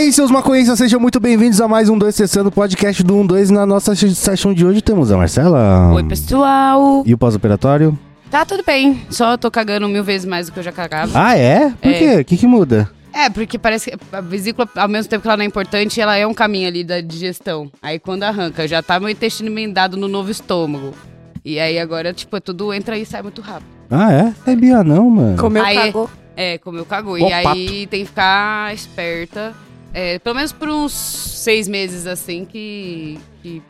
aí, seus maconhistas, sejam muito bem-vindos a mais um 2 Sessando podcast do 12. Na nossa session de hoje temos a Marcela. Oi, pessoal. E o pós-operatório? Tá tudo bem, só tô cagando mil vezes mais do que eu já cagava. Ah, é? Por É. quê? O que, que muda? É, porque parece que a vesícula, ao mesmo tempo que ela não é importante, ela é um caminho ali da digestão. Aí quando arranca, já tá meu intestino emendado no novo estômago. E aí agora, tipo, tudo entra e sai muito rápido. Ah, é? Sabia não, mano. Comeu, Aí- cagou. É, comeu, cagou. E aí tem que ficar esperta. É, pelo menos por uns seis meses, assim, que, que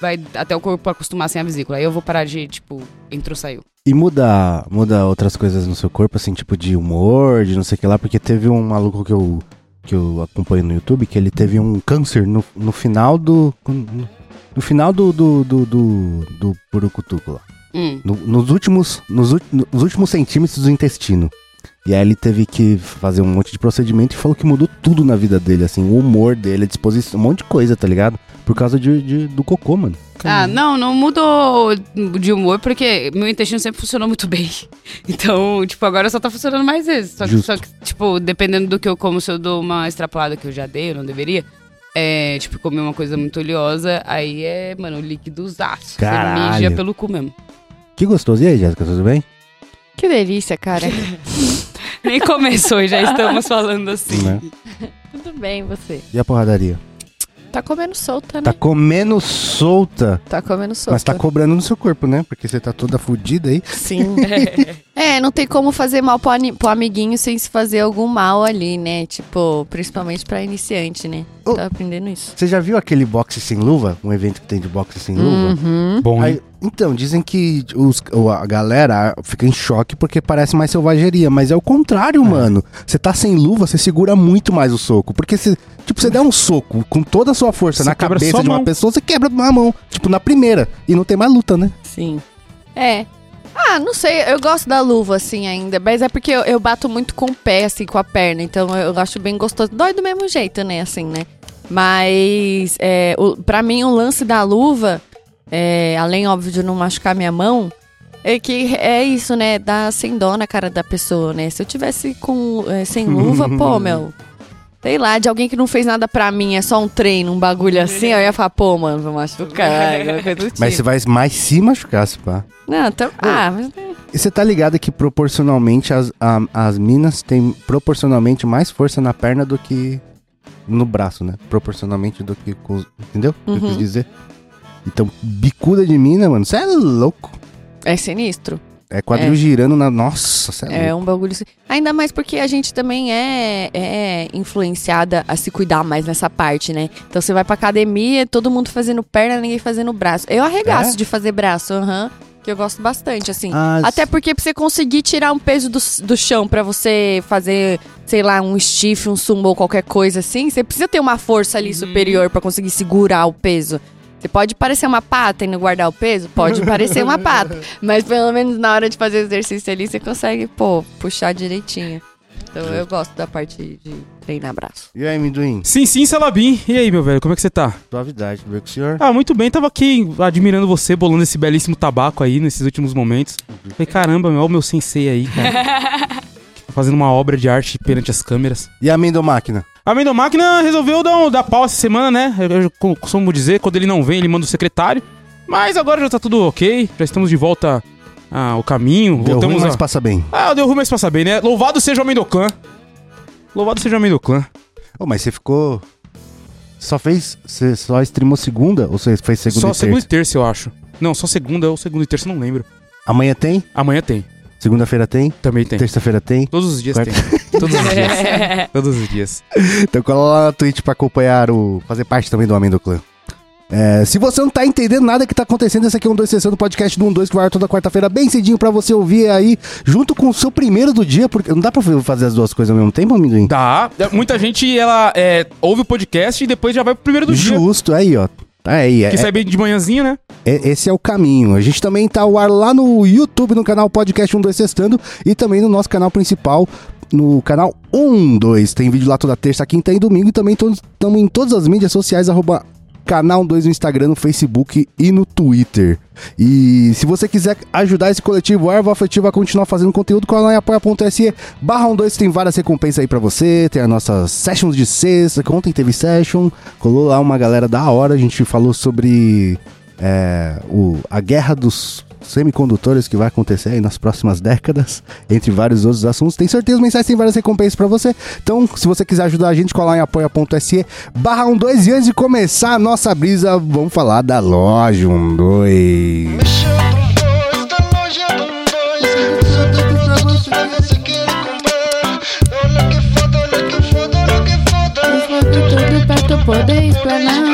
vai até o corpo acostumar sem a vesícula. Aí eu vou parar de, tipo, entrou, saiu. E muda, muda outras coisas no seu corpo, assim, tipo de humor, de não sei o que lá, porque teve um maluco que eu, que eu acompanho no YouTube, que ele teve um câncer no, no final do. No, final do. do. do. do, do purucutuco lá. Hum. No- nos, últimos, nos, nos últimos centímetros do intestino. E aí ele teve que fazer um monte de procedimento e falou que mudou tudo na vida dele, assim, o humor dele, a disposição, um monte de coisa, tá ligado? Por causa de, de- do cocô, mano. Ah, não, não mudou de humor, porque meu intestino sempre funcionou muito bem. Então, tipo, agora só tá funcionando mais vezes. Só só que, tipo, dependendo do que eu como, se eu dou uma extrapolada que eu já dei, eu não deveria. É, tipo, comer uma coisa muito oleosa, aí é, mano, líquidos aço. Caralho. Você mija pelo cu mesmo. Que gostoso. E aí, Jéssica, tudo bem? Que delícia, cara. Nem começou e já estamos falando assim. Né? Tudo bem, você. E a porradaria? Tá comendo solta, né? Tá comendo solta, Tá comendo solta. mas tá cobrando no seu corpo, né? Porque você tá toda fodida aí. Sim. é, não tem como fazer mal pro, pro amiguinho sem se fazer algum mal ali, né? Tipo, principalmente pra iniciante, né? Oh. Tá aprendendo isso. Você já viu aquele boxe sem luva? Um evento que tem de boxe sem luva? Uhum. Bom? Aí, então, dizem que os, a galera fica em choque porque parece mais selvageria, mas é o contrário, mano. Você tá sem luva, você segura muito mais o soco. Porque se, tipo, você der um soco com toda a sua força Você na cabeça de uma mão. pessoa, você quebra a mão. Tipo, na primeira. E não tem mais luta, né? Sim. É. Ah, não sei, eu gosto da luva, assim, ainda. Mas é porque eu, eu bato muito com o pé, assim, com a perna. Então eu acho bem gostoso. Dói do mesmo jeito, né, assim, né? Mas, é, o, pra mim, o lance da luva, é, além, óbvio, de não machucar minha mão, é que é isso, né? Dá sem dó na cara da pessoa, né? Se eu tivesse com, é, sem luva, pô, meu... Sei lá, de alguém que não fez nada pra mim, é só um treino, um bagulho assim, eu ia falar, pô, mano, vou machucar, coisa do tipo. Mas você vai mais se machucar, se pá. Não, então. Ah, mas. E você tá ligado que proporcionalmente as, a- as minas têm proporcionalmente mais força na perna do que no braço, né? Proporcionalmente do que com os, Entendeu? O que eu Uhum. quis dizer? Então, bicuda de mina, mano, você é louco. É sinistro. É quadril É. girando na. Nossa, você é, É um bagulho assim. Ainda mais porque a gente também é, é influenciada a se cuidar mais nessa parte, né? Então você vai pra academia, todo mundo fazendo perna, ninguém fazendo braço. Eu arregaço É? de fazer braço, aham. que eu gosto bastante, assim. Ah, Até porque pra você conseguir tirar um peso do, do chão pra você fazer, sei lá, um stiff, um sumo ou qualquer coisa assim, você precisa ter uma força ali superior pra conseguir segurar o peso. Você pode parecer uma pata e não guardar o peso? Pode parecer uma pata. Mas pelo menos na hora de fazer exercício ali, você consegue, pô, puxar direitinho. Então eu gosto da parte de treinar braço. E aí, amendoim? Sim, sim, Salabim. E aí, meu velho, como é que você tá? Suavidade, tudo bem com o senhor? Ah, muito bem, tava aqui admirando você, bolando esse belíssimo tabaco aí nesses últimos momentos. Falei, caramba, meu, olha o meu sensei aí, cara. Fazendo uma obra de arte perante as câmeras. E a amendomáquina? A Mendomáquina resolveu dar, um, dar pau essa semana, né? Eu, eu costumo dizer, quando ele não vem, ele manda o secretário. Mas agora já tá tudo ok, já estamos de volta ao caminho. Deu ruim, voltamos mas a... passa bem. Ah, deu ruim, mas passa bem, né? Louvado seja o Amendoclã. Louvado seja o Amendoclã. Ô, mas você ficou... Só fez... Você só streamou segunda? Ou você fez segunda Só e terça? segunda e terça, eu acho. Não, só segunda ou segunda e terça, não lembro. Amanhã tem? Amanhã tem. Segunda-feira tem? Também tem. Terça-feira tem? Todos os dias Quarta- tem. Todos os dias. Todos os dias. Então cola lá na Twitch pra acompanhar o. fazer parte também do Amendo Clã. É, se você não tá entendendo nada que tá acontecendo, esse aqui é um 2 sessão do podcast do 12 que vai ao ar toda quarta-feira, bem cedinho pra você ouvir aí, junto com o seu primeiro do dia, porque não dá pra fazer as duas coisas ao mesmo tempo, amendoim? Dá. Muita gente, ela é, ouve o podcast e depois já vai pro primeiro do dia. Justo, aí, ó. Tá aí, é, Que sai bem de manhãzinha, né? é- esse é o caminho. A gente também tá ao ar lá no YouTube, no canal Podcast 12 Sextando, e também no nosso canal principal, no canal 12. Tem vídeo lá toda terça, quinta e domingo, e também estamos em todas as mídias sociais, arroba Canal 2 no Instagram, no Facebook e no Twitter. E se você quiser ajudar esse coletivo Ervo Afetivo a continuar fazendo conteúdo, cola lá em apoia.se barra 12 tem várias recompensas aí pra você, tem as nossas sessions de sexta, que ontem teve session, colou lá uma galera da hora, a gente falou sobre é, o, a guerra dos semicondutores que vai acontecer aí nas próximas décadas, entre vários outros assuntos. Tem sorteios mensais, tem várias recompensas pra você. Então, se você quiser ajudar a gente, colar em apoia.se barra 12 e antes de começar a nossa brisa, vamos falar da loja 12. Mexeu com dois, da loja de um dois. Produtos pra você que você quer comprar. Olha que foda, olha que foda, olha que foda. Tudo pra tu poder explanar.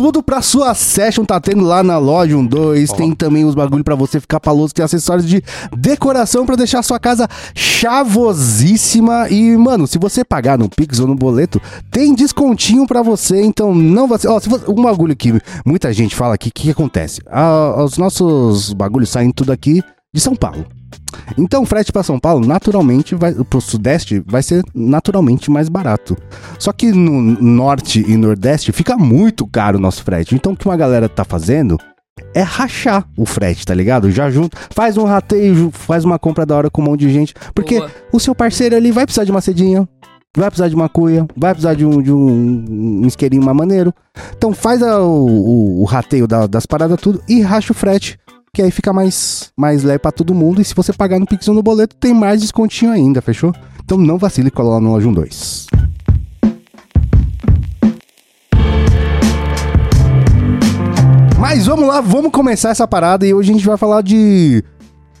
Tudo pra sua session tá tendo lá na loja 12. Tem também os bagulho pra você ficar paloso, tem acessórios de decoração pra deixar sua casa chavosíssima. E, mano, se você pagar no Pix ou no boleto, tem descontinho pra você. Então não vai ser. Ó, se você- um bagulho que muita gente fala aqui, o que, que acontece? Ah, os nossos bagulhos saem tudo aqui de São Paulo. Então, o frete para São Paulo, naturalmente, vai, pro Sudeste, vai ser naturalmente mais barato. Só que no Norte e Nordeste fica muito caro o nosso frete. Então, o que uma galera tá fazendo é rachar o frete, tá ligado? Já junto, faz um rateio, faz uma compra da hora com um monte de gente. Porque Boa. o seu parceiro ali vai precisar de uma cedinha, vai precisar de uma cuia, vai precisar de um, de um, um isqueirinho maneiro. Então, faz a- o, o- o rateio da- das paradas tudo e racha o frete. Que aí fica mais, mais leve pra todo mundo. E se você pagar no Pix ou no boleto, tem mais descontinho ainda, fechou? Então não vacile e cola lá no Loja 2. Mas vamos lá, vamos começar essa parada e hoje a gente vai falar de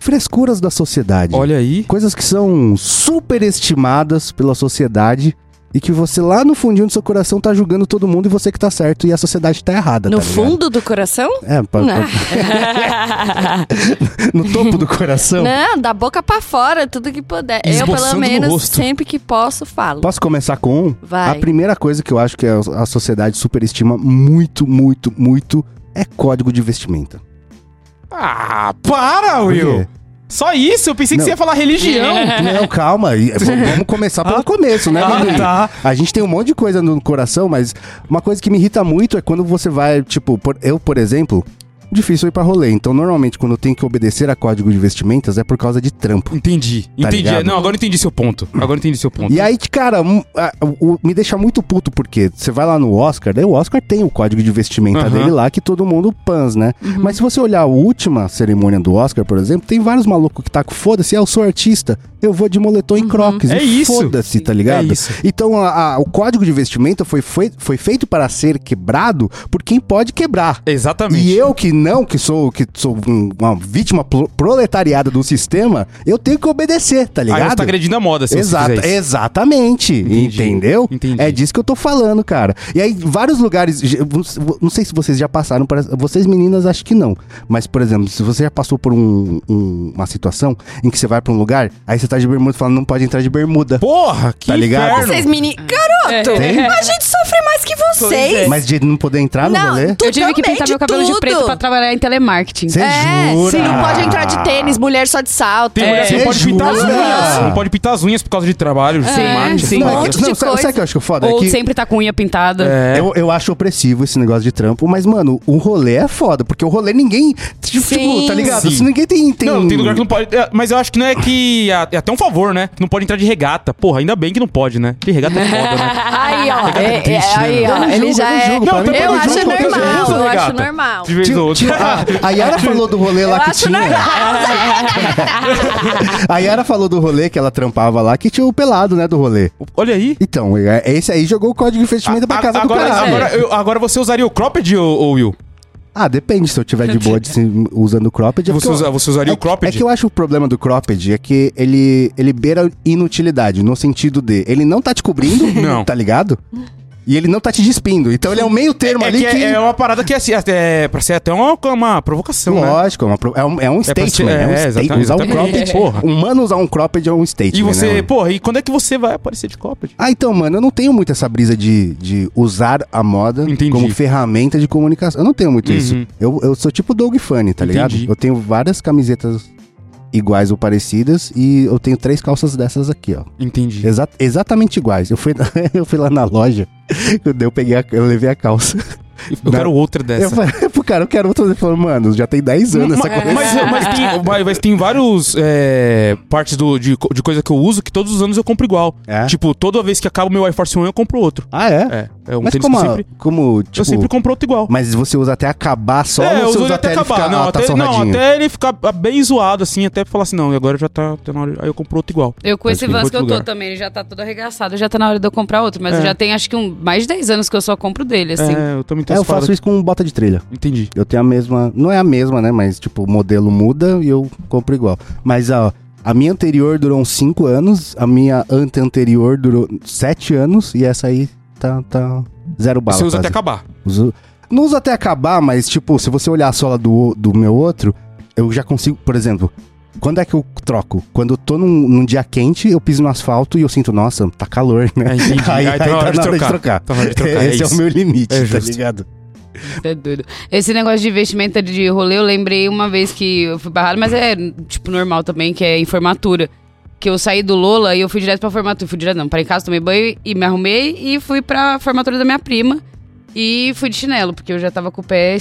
frescuras da sociedade. Olha aí. Coisas que são superestimadas pela sociedade e que você lá no fundinho do seu coração tá julgando todo mundo e você que tá certo e a sociedade tá errada, No tá fundo do coração? É, Não. pa- no topo do coração. Não, da boca pra fora, tudo que puder. Eu, Esboçando pelo no menos, sempre que posso, falo. Posso começar com um? Vai. A primeira coisa que eu acho que a, sociedade superestima muito, muito, muito é código de vestimenta. Ah, para, Por Will. Só isso? Eu pensei que Não. você ia falar religião. Não, calma. Vamos começar pelo Ah. começo, né, Ah, tá. A gente tem um monte de coisa no coração, mas uma coisa que me irrita muito é quando você vai, tipo, por- eu, por exemplo, difícil ir pra rolê. Então, normalmente, quando eu tenho que obedecer a código de vestimentas, é por causa de trampo. Entendi. Tá entendi. ligado? Não, agora eu entendi seu ponto. Agora entendi seu ponto. E aí, cara, me deixa muito puto, porque você vai lá no Oscar, daí o Oscar tem o código de vestimenta Aham. dele lá, que todo mundo pans, né? Uhum. Mas se você olhar a última cerimônia do Oscar, por exemplo, tem vários malucos que tá com foda-se, eu sou artista, eu vou de moletom e crocs. É e isso. Foda-se, tá ligado? É isso. Então, a- a- o código de vestimenta foi, foi, foi feito para ser quebrado por quem pode quebrar. Exatamente. E eu que não, que sou, que sou um- uma vítima pro- proletariada do sistema, eu tenho que obedecer, tá Aí ligado? você tá agredindo a moda, se Exata- você fizer isso. exatamente, Entendi, entendeu? entendi. É disso que eu tô falando, cara. E aí, vários lugares, não sei se vocês já passaram, por- vocês meninas acho que não, mas, por exemplo, se você já passou por um- um- uma situação em que você vai pra um lugar, aí você tá de bermuda e fala, não pode entrar de bermuda. Porra, que Tá ligado? inferno. Vocês, meni... Garoto, Tem? a gente sofre mais que vocês. é. Mas de não poder entrar no Não, rolê? tu Eu tive que pintar meu cabelo de tudo. preto pra trabalhar em telemarketing. Você É, jura? sim, não pode entrar de tênis, mulher só de salto. Tem mulher que não pode pintar as unhas. Não pode pintar as unhas por causa de trabalho, de marketing. sim. Não, um é monte de sabe, coisa. sabe o que eu acho que é foda? É Ou que sempre tá com unha pintada. É. Eu, eu acho opressivo esse negócio de trampo, mas, mano, o rolê é foda, porque o rolê ninguém. Tipo, Sim. tá ligado? Sim. Ninguém tem. tem... Não, tem lugar que não pode. é, Mas eu acho que não é que. É é até um favor, né? Que não pode entrar de regata. Porra, ainda bem que não pode, né? Porque regata é foda, né? Aí, ó, é, é, triste, né? aí, Eu ó, ele já eu não é. eu acho normal, eu acho normal. De vez outra. a, a Yara falou do rolê lá Eu que acho tinha. a Yara falou do rolê que ela trampava lá, que tinha o pelado, né, do rolê. Olha aí. Então, é- esse aí jogou o código de vestimenta pra casa agora, do caralho. agora, eu- agora você usaria o cropped, ô, ô Will? Ah, depende se eu tiver de boa de se- usando o cropped. é Você, porque eu- usa- você usaria é, o cropped? É que eu acho o problema do cropped é que ele, ele beira inutilidade, no sentido de ele não tá te cobrindo, Não. tá ligado? E ele não tá te despindo. Então ele é um meio termo É ali que que. é, é uma parada que é, assim, é pra ser até uma, uma provocação, né? Lógico, é, uma pro- é um, é um pra statement. ser- É, um é, statement. Usar um cropped. Porra. Um mano usar um cropped é um statement. E você, né, porra, e quando é que você vai aparecer de cropped? Ah, então, mano, eu não tenho muito essa brisa de, de usar a moda Entendi. como ferramenta de comunicação. Eu não tenho muito isso. Uhum. Eu, eu sou tipo Doug Funny, tá ligado? Entendi. Eu tenho várias camisetas iguais ou parecidas e eu tenho três calças dessas aqui, ó. Entendi. Exa- exatamente iguais. Eu fui, eu fui lá na loja eu peguei a, eu levei a calça. Eu Não. quero outra Eu dessa. falei pro cara, eu quero outra. Ele falou, mano, já tem 10 anos essa coisa. mas, mas tem, mas- mas tem vários é, partes do, de, de coisa que eu uso que todos os anos eu compro igual. É? Tipo, toda vez que acaba o meu Air Force One, eu compro outro. Ah, é? É, é um mas tênis como, que eu sempre, como, tipo... eu sempre compro outro igual. Mas você usa até acabar só é, ou eu você uso usa até ele acabar. ficar, não, ah, tá até, não, sonradinho? até ele ficar bem zoado, assim, até falar assim, não, agora já tá, tá na hora. Aí eu compro outro igual. Eu com esse tem Vans que eu tô lugar. também, ele já tá todo arregaçado, já tá na hora de eu comprar outro. Mas É. eu já tenho acho que um, mais de 10 anos que eu só compro dele, assim. É, eu também É, eu faço isso com bota de trilha. Entendi. Eu tenho a mesma... Não é a mesma, né? Mas, tipo, o modelo muda e eu compro igual. Mas, ó... A minha anterior durou uns 5 anos, a minha ante-anterior durou 7 anos e essa aí tá, tá zero bala. Você usa até quase. acabar. Uso- Não uso até acabar, mas, tipo, se você olhar a sola do, do meu outro, eu já consigo, por exemplo, quando é que eu troco? Quando eu tô num, num dia quente, eu piso no asfalto e eu sinto, nossa, tá calor, né? É. Aí, Aí tá aí na hora tá de na hora de trocar. trocar. Tá hora de trocar, é Esse é, isso. o meu limite, É tá ligado? É doido. Esse negócio de investimento de rolê, eu lembrei uma vez que eu fui barrado, mas é, tipo, normal também, que é em formatura. Que eu saí do Lola e eu fui direto pra formatura. Fui direto, não, parei em casa, tomei banho e me arrumei e fui pra formatura da minha prima. E fui de chinelo, porque eu já tava com o pé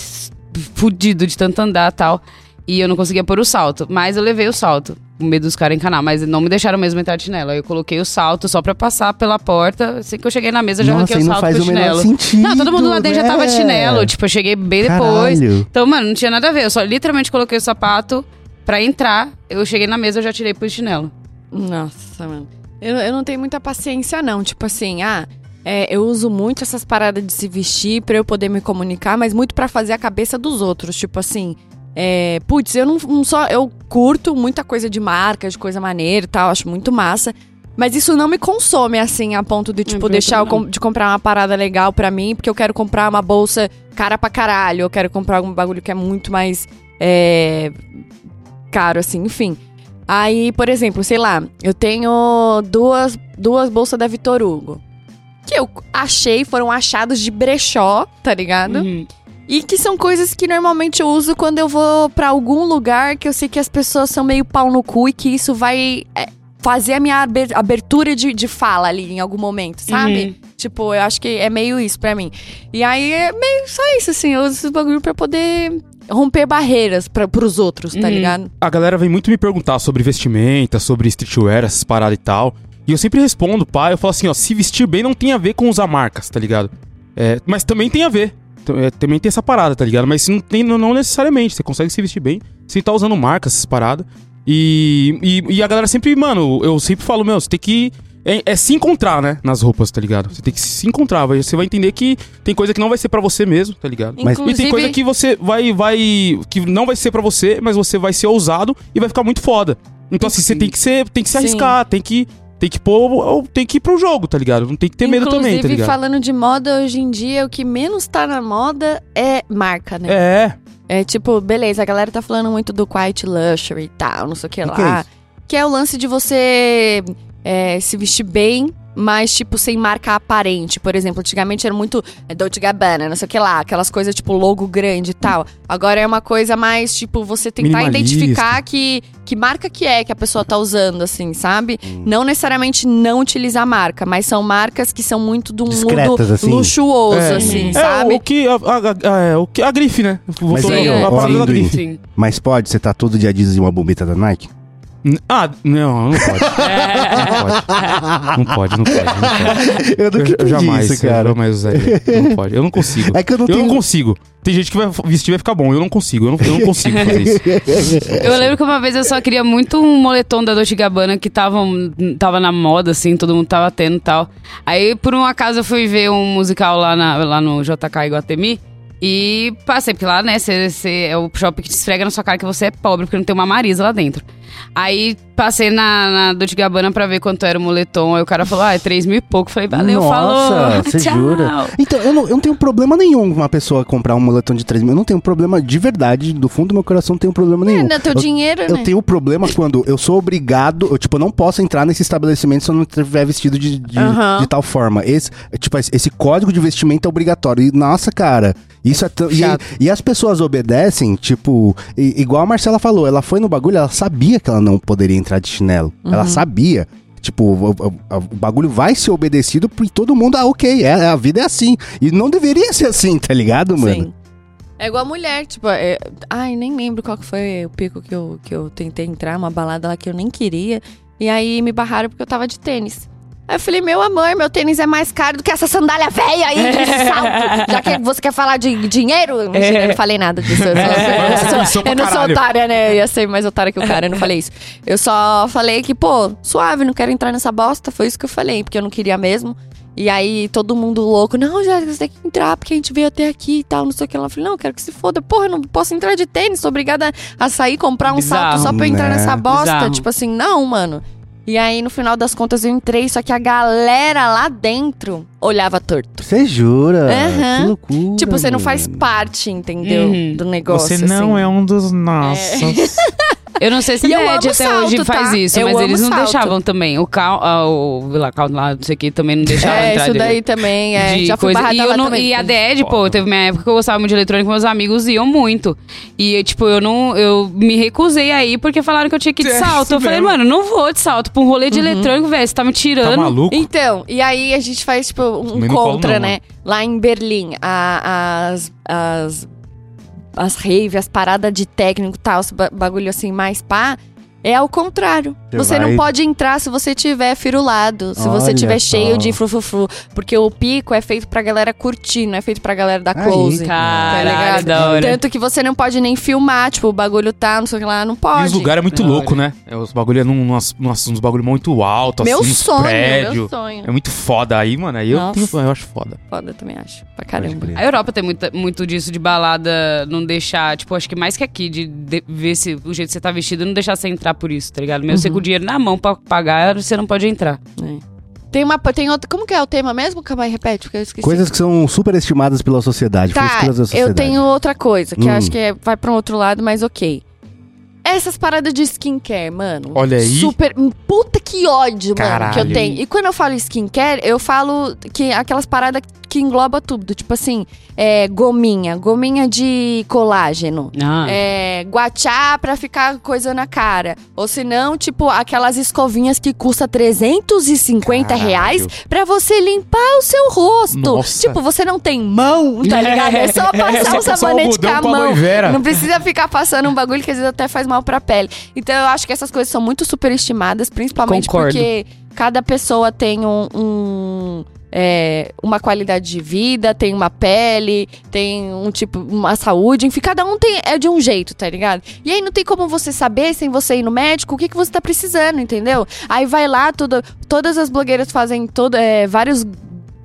fudido de tanto andar e tal. E eu não conseguia pôr o salto. Mas eu levei o salto. Com medo dos caras encanar. Mas não me deixaram mesmo entrar de chinelo. Aí eu coloquei o salto só pra passar pela porta. Assim que eu cheguei na mesa, já Nossa, arranquei o não salto faz com o chinelo. sentido. Não, todo mundo lá dentro já tava de é. chinelo. Tipo, eu cheguei bem depois. Caralho. Então, mano, não tinha nada a ver. Eu só literalmente coloquei o sapato pra entrar. Eu cheguei na mesa, eu já tirei pro chinelo. Nossa, mano. Eu, eu não tenho muita paciência, não. Tipo assim, ah, é, eu uso muito essas paradas de se vestir pra eu poder me comunicar, mas muito pra fazer a cabeça dos outros. Tipo assim, é, putz, eu não, não só. Eu curto muita coisa de marca, de coisa maneira e tal, acho muito massa. Mas isso não me consome, assim, a ponto de, tipo, deixar com- de comprar uma parada legal pra mim, porque eu quero comprar uma bolsa cara pra caralho, eu quero comprar algum bagulho que é muito mais é, caro, assim, enfim. Aí, por exemplo, sei lá, eu tenho duas, duas bolsas da Vitor Hugo. Que eu achei, foram achados de brechó, tá ligado? Uhum. E que são coisas que normalmente eu uso quando eu vou pra algum lugar que eu sei que as pessoas são meio pau no cu e que isso vai é, fazer a minha aber- abertura de, de fala ali em algum momento, sabe? Tipo, eu acho que é meio isso pra mim. E aí é meio só isso, assim, eu uso esse bagulho pra poder romper barreiras pra, pros outros, tá Uhum. ligado? A galera vem muito me perguntar sobre vestimenta, sobre streetwear, essas paradas e tal. E eu sempre respondo, pá, eu falo assim, ó, se vestir bem não tem a ver com usar marcas, tá ligado? É, mas também tem a ver. É, também tem essa parada, tá ligado? Mas não, tem, não, necessariamente. Você consegue se vestir bem sem estar usando marcas, essas paradas. E, e, e a galera sempre, mano, eu sempre falo, meu, você tem que. É, é se encontrar, né? Nas roupas, tá ligado? Você tem que se encontrar. vai- Você vai entender que tem coisa que não vai ser pra você mesmo, tá ligado? Mas- E tem coisa que você vai, vai. que não vai ser pra você, mas você vai ser ousado e vai ficar muito foda. Então, assim, você tem que ser. Tem que se Sim. arriscar, tem que. Tem que pôr. Tem que ir pro jogo, tá ligado? Não tem que ter medo também, tá Inclusive, ligado? falando de moda, hoje em dia, o que menos tá na moda é marca, né? É. É tipo, beleza, a galera tá falando muito do quiet luxury e tal, não sei o que, Que lá. que é que é o lance de você é, se vestir bem, mas, tipo, sem marca aparente. Por exemplo, antigamente era muito é, Dolce Gabbana, não sei o que lá, aquelas coisas tipo logo grande e tal. Agora é uma coisa mais, tipo, você tentar identificar que, que marca que é que a pessoa tá usando, assim, sabe? Hum. Não necessariamente não utilizar marca, mas são marcas que são muito do Discretas, mundo assim? luxuoso, É. assim, É, sabe? o que. A, a- a- é, o que a grife, né? Mas Voltou aí, a ó, da amendoim. grife. Sim. Mas pode, você tá todo dia e uma bombeta da Nike? Ah, não, não pode. Não pode. Não pode, não pode. Não pode. Eu Eu, nunca eu jamais, isso, eu cara. jamais usaria. Não pode. Eu não consigo. É que eu não eu tenho... não consigo. Tem gente que vai vestir vai ficar bom. Eu não consigo. Eu não, eu não consigo fazer isso. Eu lembro que uma vez eu só queria muito um moletom da Dolce Gabbana que tava, tava na moda, assim, todo mundo tava tendo e tal. Aí, por um acaso, eu fui ver um musical lá, na- lá no JK Iguatemi. E passei, porque lá, né, cê, cê- é o shopping que te esfrega na sua cara que você é pobre, porque não tem uma Marisa lá dentro. Aí passei na, na Dolce Gabbana pra ver quanto era o moletom. Aí o cara falou, ah, é 3 mil e pouco. Falei, valeu, Nossa, falou. você jura? Então, eu não, eu não tenho problema nenhum com uma pessoa comprar um moletom de 3 mil. Eu não tenho problema de verdade, do fundo do meu coração, não tenho problema nenhum. É, não é teu eu, dinheiro, eu né? tenho problema quando eu sou obrigado, eu, tipo, eu não posso entrar nesse estabelecimento se eu não estiver vestido de, de, Aham. de tal forma. Esse, tipo, esse, esse código de vestimento é obrigatório. E, nossa, cara, isso é tão. E, e as pessoas obedecem, tipo, i- igual a Marcela falou, ela foi no bagulho, ela sabia que ela não poderia entrar de chinelo. Ela sabia. Tipo, o, o- o bagulho vai ser obedecido por todo mundo, ah, ok, é, a vida é assim. E não deveria ser assim, tá ligado, mano? Sim. É igual a mulher, tipo, é- ai, nem lembro qual que foi o pico que eu, que eu tentei entrar, uma balada lá que eu nem queria. E aí me barraram porque eu tava de tênis. Aí eu falei, meu amor, meu tênis é mais caro do que essa sandália velha aí de salto. Já que você quer falar de dinheiro? Mentira, eu não falei nada disso. Eu, só- eu Pensou sou, eu não sou otária, né? Eu ia ser mais otária que o cara, eu não falei isso. Eu só falei que, pô, suave, não quero entrar nessa bosta. Foi isso que eu falei, porque eu não queria mesmo. E aí, todo mundo louco, não, já você tem que entrar, porque a gente veio até aqui e tal, não sei o que. Ela falou, não, eu quero que se foda. Porra, eu não posso entrar de tênis, sou obrigada a sair, comprar um Bizarro, salto só pra eu entrar né? nessa bosta. Bizarro. Tipo assim, não, mano. E aí, no final das contas, eu entrei, só que a galera lá dentro olhava torto. Você jura? Aham. Que loucura. tipo, você não faz parte, entendeu? Uhum. Do negócio. Você não assim. é um dos nossos. Eu não sei se E a amo até salto, hoje faz tá? isso, Eu mas eles não salto. deixavam também. O Cal, ah, o Vila Cal lá, não sei o que, também não deixava É, entrar. isso de- daí também, é. de Já fui coisa. barrada E, eu lá não- também. e a DED, pô, teve minha época que eu gostava muito de eletrônico, meus amigos iam muito. E, tipo, eu não. Eu me recusei aí porque falaram que eu tinha que ir de É, salto. Eu falei, mano, não vou de salto pra um rolê Uhum. de eletrônico, velho. Você tá me Tá tirando. maluco? Então, e aí a gente faz, tipo, um contra, não, né? Lá em Berlim, a- as, as, as rave, as paradas de técnico e tal, esse ba- bagulho assim, mais pá, é ao contrário. Você Você vai- não pode entrar se você tiver firulado, se Olha você tiver só. cheio de frufru Porque o pico é feito pra galera curtir, não é feito pra galera dar Aí, close. Caralho, tá ligado? da hora. Tanto que você não pode nem filmar, tipo, o bagulho tá, não sei o que lá, não pode. E os lugares é muito louco, né? É, os bagulho é num, uns, bagulho muito alto, Meu assim, sonho, prédios. meu sonho. É muito foda aí, mano. Aí eu, tenho, eu acho foda. Foda também, acho. Pra caramba. A Europa tem muita- muito disso de balada, não deixar, tipo, acho que mais que aqui, de, de- ver se o jeito que você tá vestido, não deixar você entrar por isso, tá ligado? Mesmo você Uhum. com o dinheiro na mão pra pagar, você não pode entrar. Tem uma. Tem outro. Como que é o tema mesmo? Calma aí, repete, porque eu esqueci. Coisas que são superestimadas pela sociedade, Tá, sociedade. eu tenho outra coisa, que eu Hum. acho que é- vai pra um outro lado, mas ok. Essas paradas de skincare, mano. Olha aí. Super. Puta que ódio, mano, que eu Caralho. tenho. E quando eu falo skincare, eu falo que aquelas paradas que engloba tudo. Tipo assim, é, gominha, gominha de colágeno. Ah. É, guachá pra ficar coisa na cara. Ou se não, tipo, aquelas escovinhas que custa 350 Caralho. reais pra você limpar o seu rosto. Nossa. Tipo, você não tem mão, tá ligado? É só passar É só um passar sabonete com a mão. Não precisa ficar passando um bagulho que às vezes até faz mal pra pele. Então eu acho que essas coisas são muito superestimadas, principalmente Concordo. porque cada pessoa tem um. um, é, uma qualidade de vida, tem uma pele, tem um tipo, uma saúde, enfim, cada um tem, é de um jeito, tá ligado? E aí não tem como você saber, sem você ir no médico, o que, que você tá precisando, entendeu? Aí vai lá, tudo, todas as blogueiras fazem todo, é, vários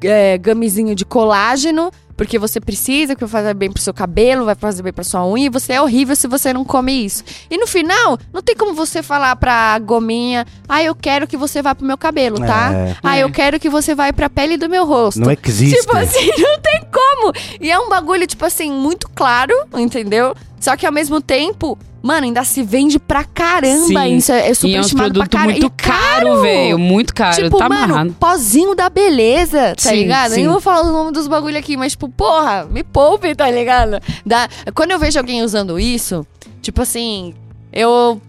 é, gamezinho de colágeno, porque você precisa, que vai fazer bem pro seu cabelo, vai fazer bem pra sua unha, e você é horrível se você não come isso. E no final, não tem como você falar pra gominha, ah, eu quero que você vá pro meu cabelo, tá? É. Ah, eu quero que você vá pra pele do meu rosto. Não existe. Tipo assim, não tem como. E é um bagulho, tipo assim, muito claro, entendeu? Só que ao mesmo tempo, mano, ainda se vende pra caramba. Sim. Isso é, é E é super uns estimado pra muito caro, velho. Muito caro. Tipo, tá mano, amarrado. pozinho da beleza, tá Sim, ligado? sim. Eu não vou falar o nome dos bagulho aqui, mas, tipo, porra, me poupe, tá ligado? Da... Quando eu vejo alguém usando isso, tipo assim, eu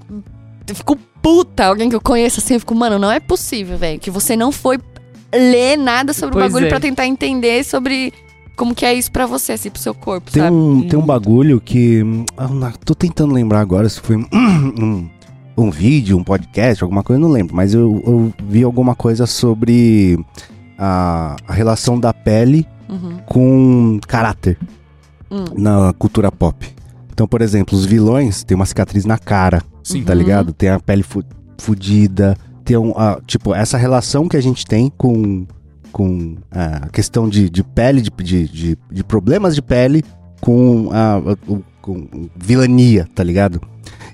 fico puta. Alguém que eu conheço assim, eu fico, mano, não é possível, velho, que você não foi ler nada sobre Pois o bagulho é. pra tentar entender sobre como que é isso pra você, assim, pro seu corpo, Tem sabe? um, tem um bagulho que. ah, não- tô tentando lembrar agora se foi um, um vídeo, um podcast, alguma coisa, eu não lembro. Mas eu, eu vi alguma coisa sobre a, a relação da pele Uhum. com caráter Hum. na cultura pop. Então, por exemplo, os vilões têm uma cicatriz na cara, Sim. tá Uhum. ligado? Tem a pele fu fudida, tem um, ah, tipo, essa relação que a gente tem com, com a questão de, de pele, de, de, de, problemas de pele com a com vilania, tá ligado?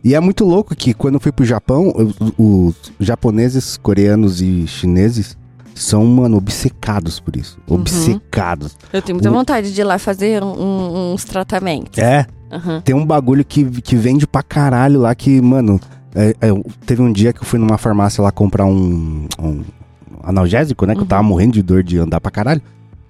E é muito louco que quando eu fui pro Japão, os, japoneses, coreanos e chineses são, mano, obcecados por isso. Uhum. Obcecados. Eu tenho muita O- vontade de ir lá fazer um- uns tratamentos. É, Aham. tem um bagulho que, que vende pra caralho lá que, mano. é- é, teve um dia que eu fui numa farmácia lá comprar um, um analgésico, né? Que eu tava morrendo de dor de andar pra caralho.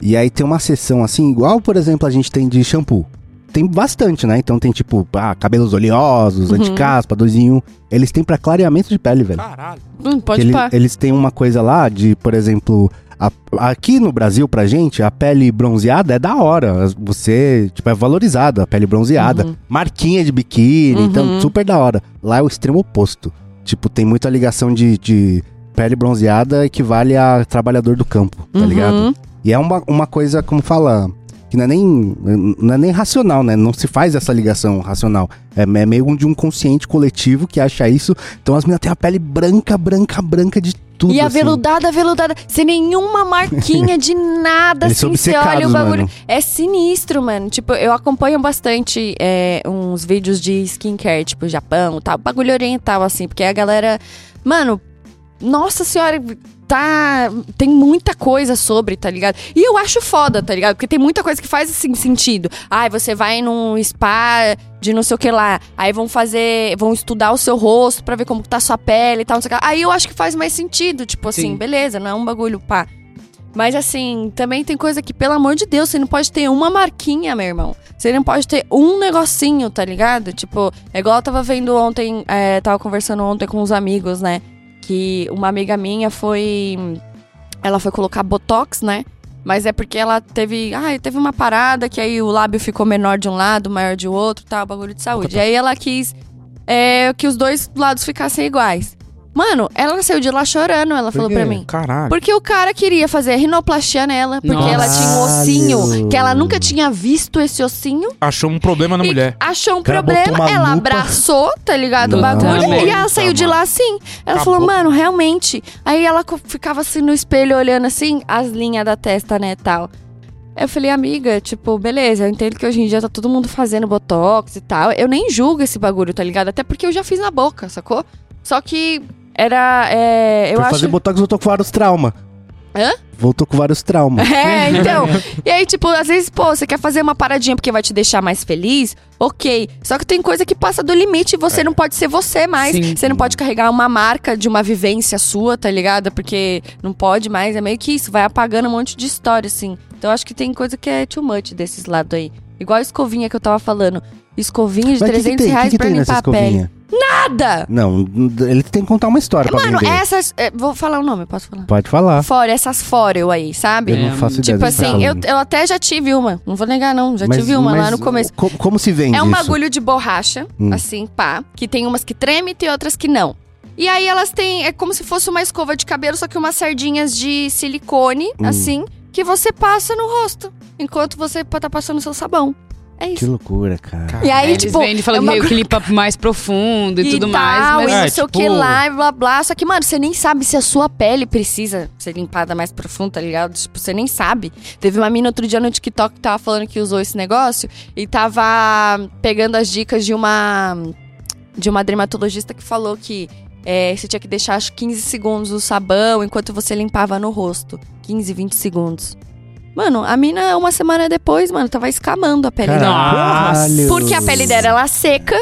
E aí tem uma sessão assim, igual, por exemplo, a gente tem de shampoo. tem bastante, né? Então tem tipo, ah, cabelos oleosos, anticaspa, dois em um. Eles têm pra clareamento de pele, velho. Caralho. Hum, Que pode ele- pá. eles têm uma coisa lá de, por exemplo, a- aqui no Brasil, pra gente, a pele bronzeada é da hora. Você, tipo, é valorizada, a pele bronzeada. Uhum. Marquinha de biquíni, então, super da hora. Lá é o extremo oposto. Tipo, tem muita ligação de, de pele bronzeada equivale a trabalhador do campo, tá Uhum. ligado? E é uma, uma coisa, como fala, que não é nem, não é nem racional, né? Não se faz essa ligação racional. É, é meio de um consciente coletivo que acha isso. Então as meninas têm a pele branca, branca, branca de tudo. E assim. aveludada, veludada, sem nenhuma marquinha de nada, Eles assim, você olha o bagulho. mano. É sinistro, mano. Tipo, eu acompanho bastante é, uns vídeos de skincare, tipo, Japão tal, bagulho oriental, assim, porque a galera. Mano, nossa senhora, tá. Tem muita coisa sobre, tá ligado? E eu acho foda, tá ligado? Porque tem muita coisa que faz assim sentido. Ai, você vai num spa de não sei o que lá. Aí vão fazer. Vão estudar o seu rosto pra ver como tá a sua pele e tal, não sei o que lá. Aí eu acho que faz mais sentido. Tipo assim, Sim. beleza, não é um bagulho pá. Mas assim, também tem coisa que, pelo amor de Deus, você não pode ter uma marquinha, meu irmão. Você não pode ter um negocinho, tá ligado? Tipo, é igual eu tava vendo ontem, é, tava conversando ontem com uns amigos, né? Que uma amiga minha foi. Ela foi colocar botox, né? Mas é porque ela teve. Ah, teve uma parada que aí o lábio ficou menor de um lado, maior de outro, tal, bagulho de saúde. E aí ela quis é, que os dois lados ficassem iguais. Mano, ela saiu de lá chorando, ela falou quê? pra mim. Caralho. Porque o cara queria fazer rinoplastia nela, porque Nossa. ela tinha um ossinho que ela nunca tinha visto esse ossinho. Achou um problema na e mulher. Achou um cara problema, ela lupa. abraçou, tá ligado? O Não. bagulho. Puta E ela saiu de mano. lá assim. Ela Acabou. falou, mano, realmente. Aí ela ficava assim no espelho olhando assim, as linhas da testa, né, tal. Eu falei, amiga, tipo, beleza, eu entendo que hoje em dia tá todo mundo fazendo botox e tal. Eu nem julgo esse bagulho, tá ligado? Até porque eu já fiz na boca, sacou? Só que era. é, eu Foi acho. fazer botox, voltou com vários traumas. Hã? Voltou com vários traumas. É, então. e aí, tipo, às vezes, pô, você quer fazer uma paradinha porque vai te deixar mais feliz, ok. Só que tem coisa que passa do limite e você não pode ser você mais. Sim. Você não pode carregar uma marca de uma vivência sua, tá ligado? Porque não pode mais. É meio que isso, vai apagando um monte de história, assim. Então eu acho que tem coisa que é too much desses lados aí. Igual a escovinha que eu tava falando. Escovinha de Mas o que que 300? O que reais que pra limpar a pele. Nada! Não, ele tem que contar uma história pra Mano, vender. essas. é, vou falar o nome, posso falar? Pode falar. Fora, essas Forel aí, sabe? Eu não faço ideia Tipo do que você tá assim, eu, falando. eu até já tive uma. Não vou negar, não. Já Mas- tive uma lá mas no começo. co- Como, se vende É um isso? bagulho de borracha, Hum. assim, pá. Que tem umas que treme e tem outras que não. E aí elas têm. É como se fosse uma escova de cabelo, só que umas sardinhas de silicone, Hum. assim, que você passa no rosto. Enquanto você tá passando o seu sabão. É Que isso. loucura, cara. E aí, Eles tipo. vendem falando é uma que meio que limpa mais profundo e, tudo mais. tal, Mas e É, não sei o tipo- que lá, e blá blá. Só que, mano, você nem sabe se a sua pele precisa ser limpada mais profundo, tá ligado? Tipo, você nem sabe. Teve uma mina outro dia no TikTok que tava falando que usou esse negócio e tava pegando as dicas de uma. de uma dermatologista que falou que. é, você tinha que deixar acho 15 segundos o sabão enquanto você limpava no rosto. 15, 20 segundos. Mano, a mina, uma semana depois, mano, tava escamando a pele dela. Caralho. Porque a pele dela ela seca.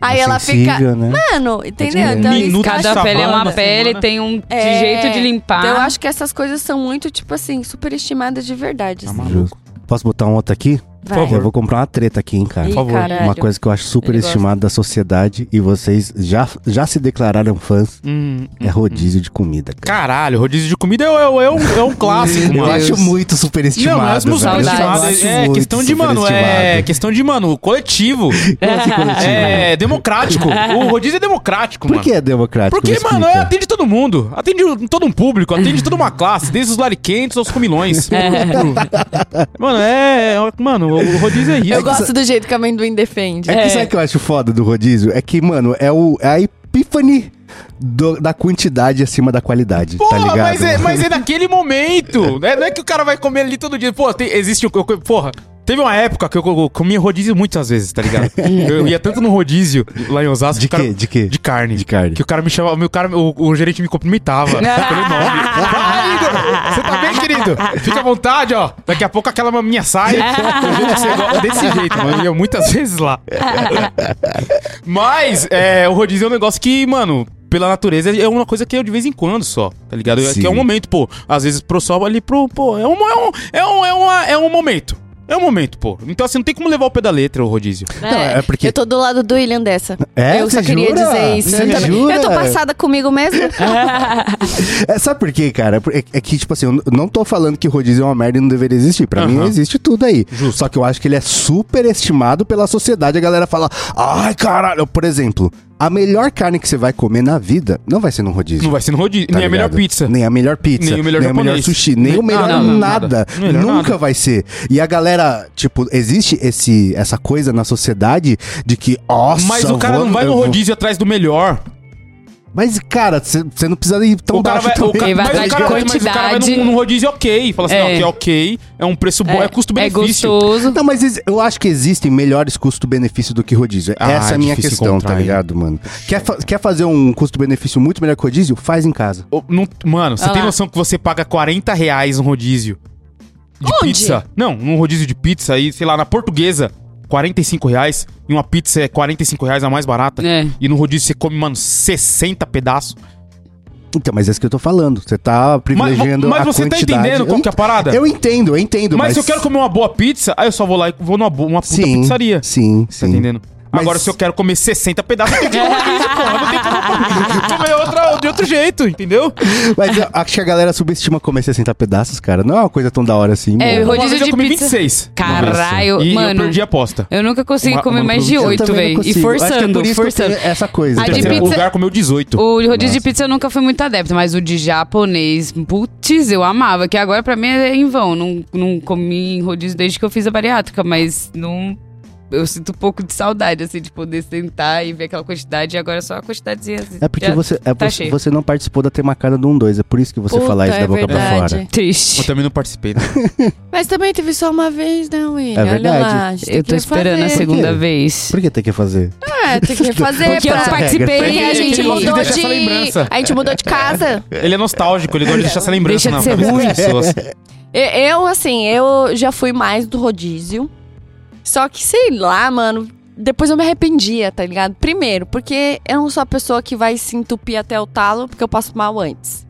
Aí É ela fica. sensível, né? Mano, entendeu? Então, Minuto cada pele é uma pele, semana. tem um de É, jeito de limpar. Então eu acho que essas coisas são muito, tipo assim, superestimadas de verdade. Tá assim. maluco. Posso botar um outro aqui? Vai. favor. Eu vou comprar uma treta aqui, hein, cara. Ih, favor. caralho. Uma coisa que eu acho super Ele gosta. estimada da sociedade e vocês já, já se declararam fãs Hum, é rodízio de comida, cara. Caralho, rodízio de comida é, é, é um, é um clássico, Eu mano. acho muito superestimado. Não, não é velho. superestimado. Saudades. Eu É, acho questão muito de, mano, é superestimado. questão de, mano, coletivo. Assim, coletivo? É democrático. O rodízio é democrático, Por mano. que é democrático? Porque, mano, é, atende todo mundo. Atende todo um público, atende toda uma classe, desde os lariquentos aos comilões. mano, é, é- Mano, o rodízio é isso. Eu gosto do jeito que a amendoim defende. É que sabe o que eu acho foda do rodízio? É que, mano, é, o, é a epífane do- da quantidade acima da qualidade, Porra, tá ligado? mas, é, mas é naquele momento. né? Não é que o cara vai comer ali todo dia. Pô, tem- existe o. Porra. Teve uma época que eu, eu comia rodízio muitas vezes, tá ligado? Eu ia tanto no rodízio lá em Osasco. De que cara- quê? De quê? De carne. De carne. Que o cara me chamava, o, cara, o, o gerente me cumprimentava pelo nome. Você tá bem, querido? Fica à vontade, ó. Daqui a pouco aquela maminha sai. Jeito. Desse jeito, mano. Eu ia muitas vezes lá. Mas, é, o rodízio é um negócio que, mano, pela natureza, é uma coisa que eu de vez em quando só, tá ligado? É Sim. Que é um momento, pô. Às vezes pro sol ali pro. Pô, é um, é um, é um, é uma, é um momento. É o momento, pô. Então assim, não tem como levar o pé da letra o rodízio. Não, é porque- Eu tô do lado do William dessa. É? eu só queria jura? dizer isso. Você Eu, também- jura? eu tô passada comigo mesmo. É, sabe por quê, cara? É, é que, tipo assim, eu não tô falando que rodízio é uma merda e não deveria existir. Pra mim, Aham. existe tudo aí. Justo. Só que eu acho que ele é super estimado pela sociedade. A galera fala, ai, caralho. Por exemplo, a melhor carne que você vai comer na vida não vai ser num rodízio. Não vai ser no rodízio. tá nem a melhor ligado? pizza. Nem a melhor pizza. Nem o melhor nem japonês. sushi. Nem, Nem- o melhor Ah, não, não, nada. Melhor Nunca nada. vai ser. E a galera, tipo, existe esse, essa coisa na sociedade de que, nossa, Mas o cara vou- não vai no vou- rodízio atrás do melhor. Mas, cara, você não precisa ir tão o baixo vai, o também. mas, o cara, de vai- mas o cara vai quantidade. num, num rodízio ok. Fala assim, É. não, que é ok, é um preço bom, é, É custo-benefício. gostoso. Não, mas eu acho que existem melhores custo-benefício do que rodízio. Ah, Essa é a minha questão, encontrar, tá ligado, mano? Quer, fa- quer fazer um custo-benefício muito melhor que rodízio? Faz em casa. Não- mano, você tem lá. noção que você paga 40 reais no rodízio de Onde? pizza? Não, num rodízio de pizza aí, sei lá, na portuguesa, 45 reais. E uma pizza é 45 reais a mais barata. É. E no rodízio você come, mano, 60 pedaços. Então, mas é isso que eu tô falando. Você tá Mas, privilegiando mas a você tá quantidade. entendendo qual que é a parada? Eu entendo, eu entendo, mas, mas... se eu quero comer uma boa pizza, aí eu só vou lá e vou numa, bo- uma puta Sim, pizzaria. sim, Tá sim. entendendo? Mas- Agora, se eu quero comer 60 pedaços, eu tenho que comer outra, de outro jeito, entendeu? Mas eu acho que a galera subestima comer 60 pedaços, cara. Não é uma coisa tão da hora assim. É, mano. rodízio vez eu de comi pizza. 26. Caralho, e mano. eu perdi a aposta. Eu nunca consegui Uma- comer uma mais de Eu oito, também não velho. E é forçando, eu forçando. essa coisa. A de pizza- lugar comeu 18. O rodízio Nossa. de pizza eu nunca fui muito adepto, mas o de japonês, putz, eu amava. Que agora pra mim é em vão. Não, não comi em rodízio desde que eu fiz a bariátrica, mas não. Eu sinto um pouco de saudade, assim, de poder sentar e ver aquela quantidade. E agora só a quantidadezinha. assim, É porque você, é tá você, você não participou da temacada do 1-2. É por isso que você Puta, fala isso é da boca pra verdade. fora. Triste. Eu também não participei, né? Mas também teve só uma vez, né, William? É Olha verdade. lá, a Eu tô esperando a fazer. segunda quê? vez. Por que tem que fazer? É, tem que fazer. Porque eu pra- não participei. Porque a gente Ele de mudou de. lembrança. A gente mudou de casa. Ele é nostálgico, ele gosta de deixar essa lembrança Deixa de na ser cabeça ruim. das pessoas. E- Eu, assim, eu já fui mais do rodízio. Só que, sei lá, mano. Depois eu me arrependia, tá ligado? Primeiro, porque eu não sou a pessoa que vai se entupir até o talo, porque eu passo mal antes.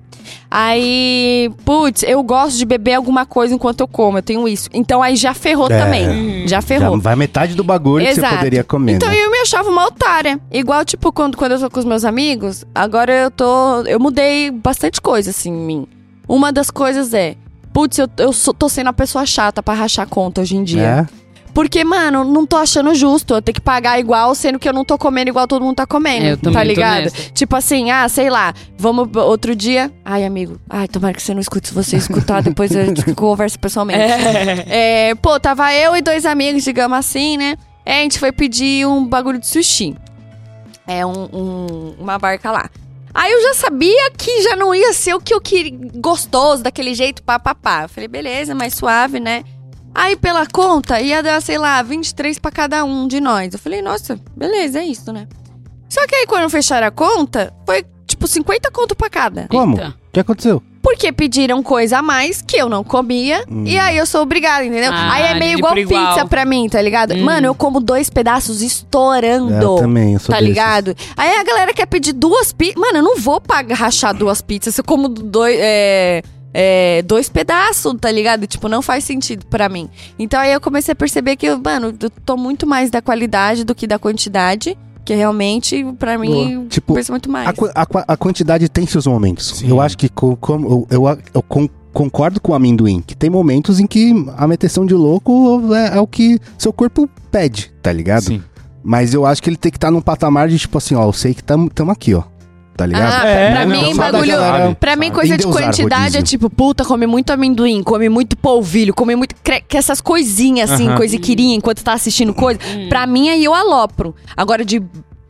Aí, putz, eu gosto de beber alguma coisa enquanto eu como, eu tenho isso. Então aí já ferrou É. também. Já Já ferrou. vai metade do bagulho que você Exato. poderia comer. Então né? eu me achava uma otária. Igual, tipo, quando, quando eu tô com os meus amigos, agora eu tô. Eu mudei bastante coisa, assim, em mim. Uma das coisas é. Putz, eu, eu sou- tô sendo a pessoa chata pra rachar conta hoje em dia. É? Porque, mano, não tô achando justo eu ter que pagar igual, sendo que eu não tô comendo igual todo mundo tá comendo. É, eu tá ligado? Tipo assim, ah, sei lá, vamos outro dia. Ai, amigo, ai, tomara que você não escute. Se você escutar, depois a gente conversa pessoalmente. É, pô, tava eu e dois amigos, digamos assim, né? É, a gente foi pedir um bagulho de sushi. É um, um- uma barca lá. Aí eu já sabia que já não ia ser o que eu queria, gostoso, daquele jeito, pá, pá, pá. Eu falei, beleza, mais suave, né? Aí pela conta ia dar, sei lá, 23 pra cada um de nós. Eu falei, nossa, beleza, é isso, né? Só que aí quando fecharam a conta, foi tipo 50 conto pra cada. Como? O que aconteceu? Porque pediram coisa a mais que eu não comia. E aí eu sou obrigada, entendeu? Ah, aí é meio igual igual. pizza pra mim, tá ligado? Hum. Mano, eu como dois pedaços estourando. É, eu também, eu sou Tá desses. ligado? Aí a galera quer pedir duas pizzas. Mano, eu não vou pagar, rachar duas pizzas. Eu como dois. É, é, dois pedaços, tá ligado? Tipo, não faz sentido pra mim. Então aí eu comecei a perceber que, mano, eu tô muito mais da qualidade do que da quantidade. Que realmente, pra mim. Tipo, pensa muito mais. A, a a quantidade tem seus momentos. Sim. Eu acho que co- como eu, eu, eu con- concordo com o amendoim, que tem momentos em que a meteção de louco é, é o que seu corpo pede, tá ligado? Sim. Mas eu acho que ele tem que estar num patamar de tipo assim, ó, eu sei que tamo, tamo aqui, ó. Tá ligado? Ah, pra, É, pra não, mim, bagulho. galera- Pra mim, coisa de Endeusar quantidade rodízio. é tipo, puta, come muito amendoim, come muito polvilho, come muito. Que essas coisinhas assim, Aham. coisiquirinha, enquanto tá assistindo coisa. Pra mim, aí eu alopro. Agora, de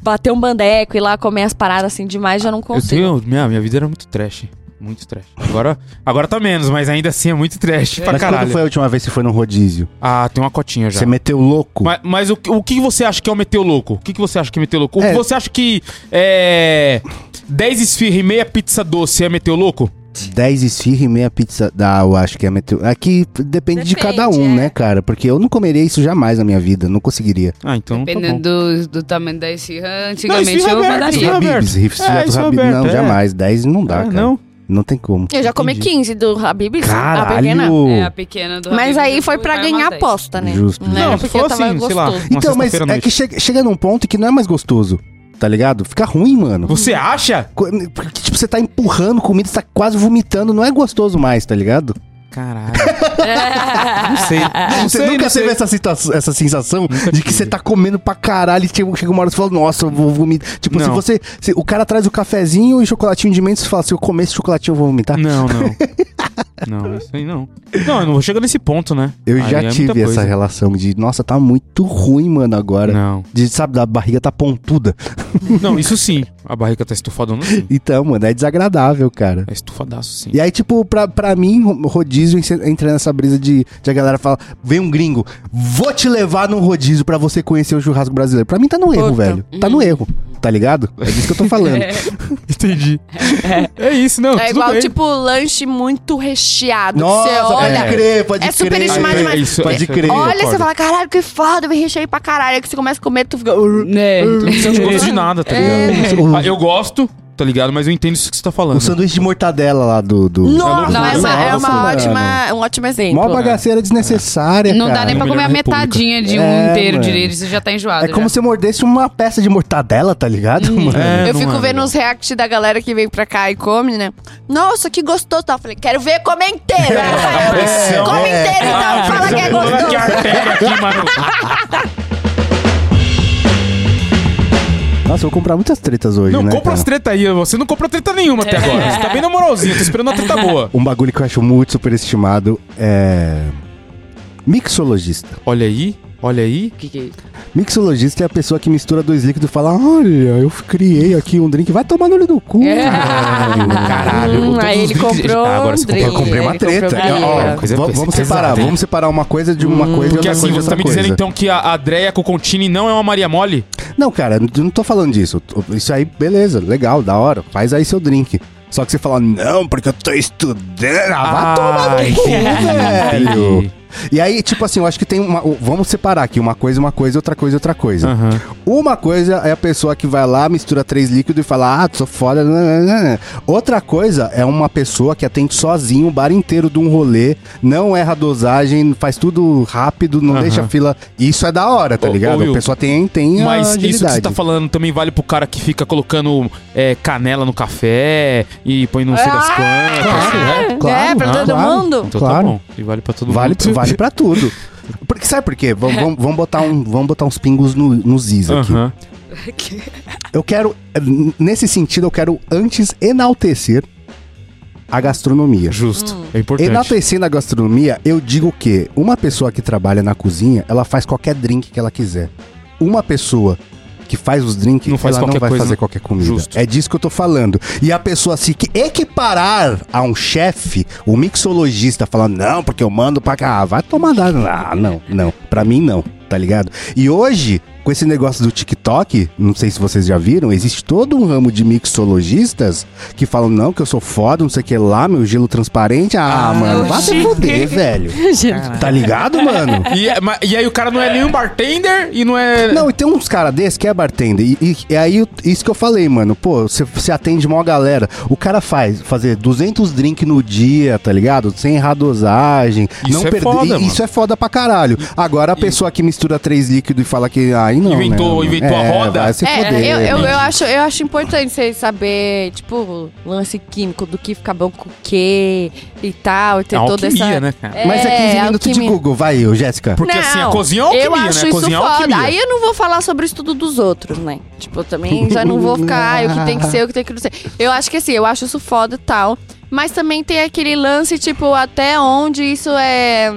bater um bandeco e ir lá comer as paradas assim demais, já não Eu consigo. tenho, minha, minha vida era muito trash. Muito trash. Agora, agora tá menos, mas ainda assim é muito trash pra Mas caralho. quando foi a última vez que você foi num rodízio? Ah, tem uma cotinha já. Você meteu louco? Mas, mas o, o que você acha que é o meter louco? O que, que você acha que é meter louco? O É. que você acha que é 10 esfirra e meia pizza doce é meter louco? 10 esfirra e meia pizza. Ah, eu acho que é meteu. Aqui depende, de Depende, cada um, é. né, cara? Porque eu não comeria isso jamais na minha vida, não conseguiria. Ah, então tá. Dependendo do, do tamanho da esfirra, antigamente esfirra eu mandaria. esfirra Habibs, aberto. rifle É, é Habibs. aberto, Não, é. jamais. 10 não dá, cara. não? Não tem como. Eu já comi Entendi. 15 do Habib. Caralho! É, a pequena do Mas Habib, aí foi pra ganhar aposta, né? Justo, Não era Não, porque foi tava assim, sei lá. gostoso. Então, mas é noite. que chega, chega num ponto que não é mais gostoso, tá ligado? Fica ruim, mano. Você acha? Porque, tipo, você tá empurrando comida, você tá quase vomitando, não é gostoso mais, tá ligado? Caralho. não sei. Não Você sei, nunca não sei. teve essa, situação- essa sensação de que você tá comendo pra caralho e chega, chega uma hora e você fala, nossa, eu vou vomitar. Tipo, se Não. você. se o cara traz o cafezinho e chocolatinho de menta, você fala, se eu comer esse chocolatinho, eu vou vomitar. Não, não. Não, isso aí não. Não, eu não vou chegar nesse ponto, né? Eu Aí já é tive essa relação de, nossa, tá muito ruim, mano, agora. Não. De, sabe, da barriga tá pontuda. Não, isso sim. A barriga tá estufadona sim. Então, mano, é desagradável, cara. É estufadaço sim. E aí, tipo, pra, pra mim, ro- rodízio entra- entra nessa brisa de, de a galera fala: vem um gringo, vou te levar num rodízio pra você conhecer o churrasco brasileiro. Pra mim tá no erro, Puta. velho. Tá no erro, tá ligado? É disso que eu tô falando. Entendi. É isso, não. É tudo igual, bem. tipo, lanche muito recheado. Nossa, você olha. pode crer, pode é crer. É, demais. isso, Pode é, crer. eu Olha, você fala, caralho, que foda, vem recheio pra caralho. Aí que você começa a comer, tu fica. É. Não sente gosto de nada, tá ligado? O- Ah, eu gosto, tá ligado? Mas eu entendo isso que você tá falando. O sanduíche de mortadela lá do. do... Nossa, Não, é uma, é Nossa, uma mano. ótima, um ótimo exemplo. Mó bagaceira desnecessária, Não cara. dá nem pra É comer a República. metadinha de um É, inteiro mano. direito, você já tá enjoado. É como já. se mordesse uma peça de mortadela, tá ligado, mano? É, Eu fico é vendo os react da galera que vem pra cá e come, né? Nossa, que gostoso. Tá? Eu falei, quero ver comer inteiro. Pressão. Come É. inteiro, então. Ah, fala que é gostoso. Aqui, mano. Nossa, eu vou comprar muitas tretas hoje, Não, né? compra cara? as treta aí. Você não comprou treta nenhuma até agora. Você tá bem na moralzinha. Tô esperando uma treta boa. Um bagulho que eu acho muito superestimado é. Mixologista. Olha aí. Olha aí. Que que é isso? Mixologista é a pessoa que mistura dois líquidos e fala: Olha, eu criei aqui um drink, vai tomar no olho do cu. É. Caralho. Hum, aí ele comprou Ah, agora você um comprou. Eu comprei uma Ele comprou treta. briga. Ó, É, coisa va- pesada, vamos hein? separar, vamos separar uma coisa de uma coisa Porque e outra assim, coisa de você tá me dizendo coisa. então que a Andrea Cocontini não é uma Maria Mole? Não, cara, eu não tô falando disso. Isso aí, beleza, legal, da hora. Faz aí seu drink. Só que você fala, não, porque eu tô estudando. Ah, vai tomar no cu, velho. E aí, tipo assim, eu acho que tem uma. Vamos separar aqui, uma coisa, uma coisa, outra coisa, outra coisa. Aham. Uma coisa é a pessoa que vai lá, mistura três líquidos e fala, ah, sou foda. nananana. Outra coisa é uma pessoa que atende sozinho o bar inteiro de um rolê, não erra a dosagem, faz tudo rápido, não Aham. deixa a fila. Isso é da hora, tá Ô, ligado? ô, Will, a pessoa tem, tem a Mas isso que você tá falando também vale pro cara que fica colocando é, canela no café e põe não sei das quantas. Claro, É, é, claro, é, pra todo claro. mundo. Então Claro. tá bom. E vale pra todo Vale, mundo. vale pra tudo. Porque, sabe por quê? Vamos, vamos, vamos botar, um, vamos botar uns pingos no, nos is aqui. Aham. Eu quero, nesse sentido, eu quero antes enaltecer a gastronomia. Justo. É importante. Enaltecendo a gastronomia, eu digo que uma pessoa que trabalha na cozinha, ela faz qualquer drink que ela quiser. Uma pessoa que faz os drinks, Não faz ela não vai coisa, fazer né? qualquer comida. Justo. É disso que eu tô falando. E a pessoa se equiparar a um chefe, o mixologista, falando, não, porque eu mando pra cá, ah, vai tomar dano. Ah, não, não. Pra mim, não, tá ligado? E hoje, com esse negócio do TikTok, não sei se vocês já viram, existe todo um ramo de mixologistas que falam, não, que eu sou foda, não sei o que lá, meu gelo transparente. Ah, Ah, mano, vai se oxi. fuder, velho. Tá ligado, mano? E, é- mas- e aí o cara não é nenhum bartender e não é. Não, e tem uns caras desses que é bartender. E, e- e aí, isso que eu falei, mano. Pô, você, você atende mó galera. O cara faz fazer 200 drinks no dia, tá ligado? Sem errar a dosagem. Isso não é perder- foda, e- mano. Isso é foda pra caralho. Agora a pessoa que mistura três líquidos e fala que. Aí não. Inventou- né, inventou a É, roda? Vai se É, foder. eu, eu, né? eu acho, eu acho importante você saber, tipo, lance químico, do que fica bom com o quê e tal, e ter É toda alquimia, essa... né, cara? É, Mas é 15 minutos de alquimia. Google. Vai, eu, Jéssica. Porque assim, a cozinha é eu alquimia, acho né? Isso cozinha é foda. alquimia. Aí eu não vou falar sobre o estudo dos outros, né? Tipo, eu também já não vou ficar, ah, o que tem que ser, o que tem que não ser. Eu acho que assim, eu acho isso foda e tal. Mas também tem aquele lance, tipo, até onde isso é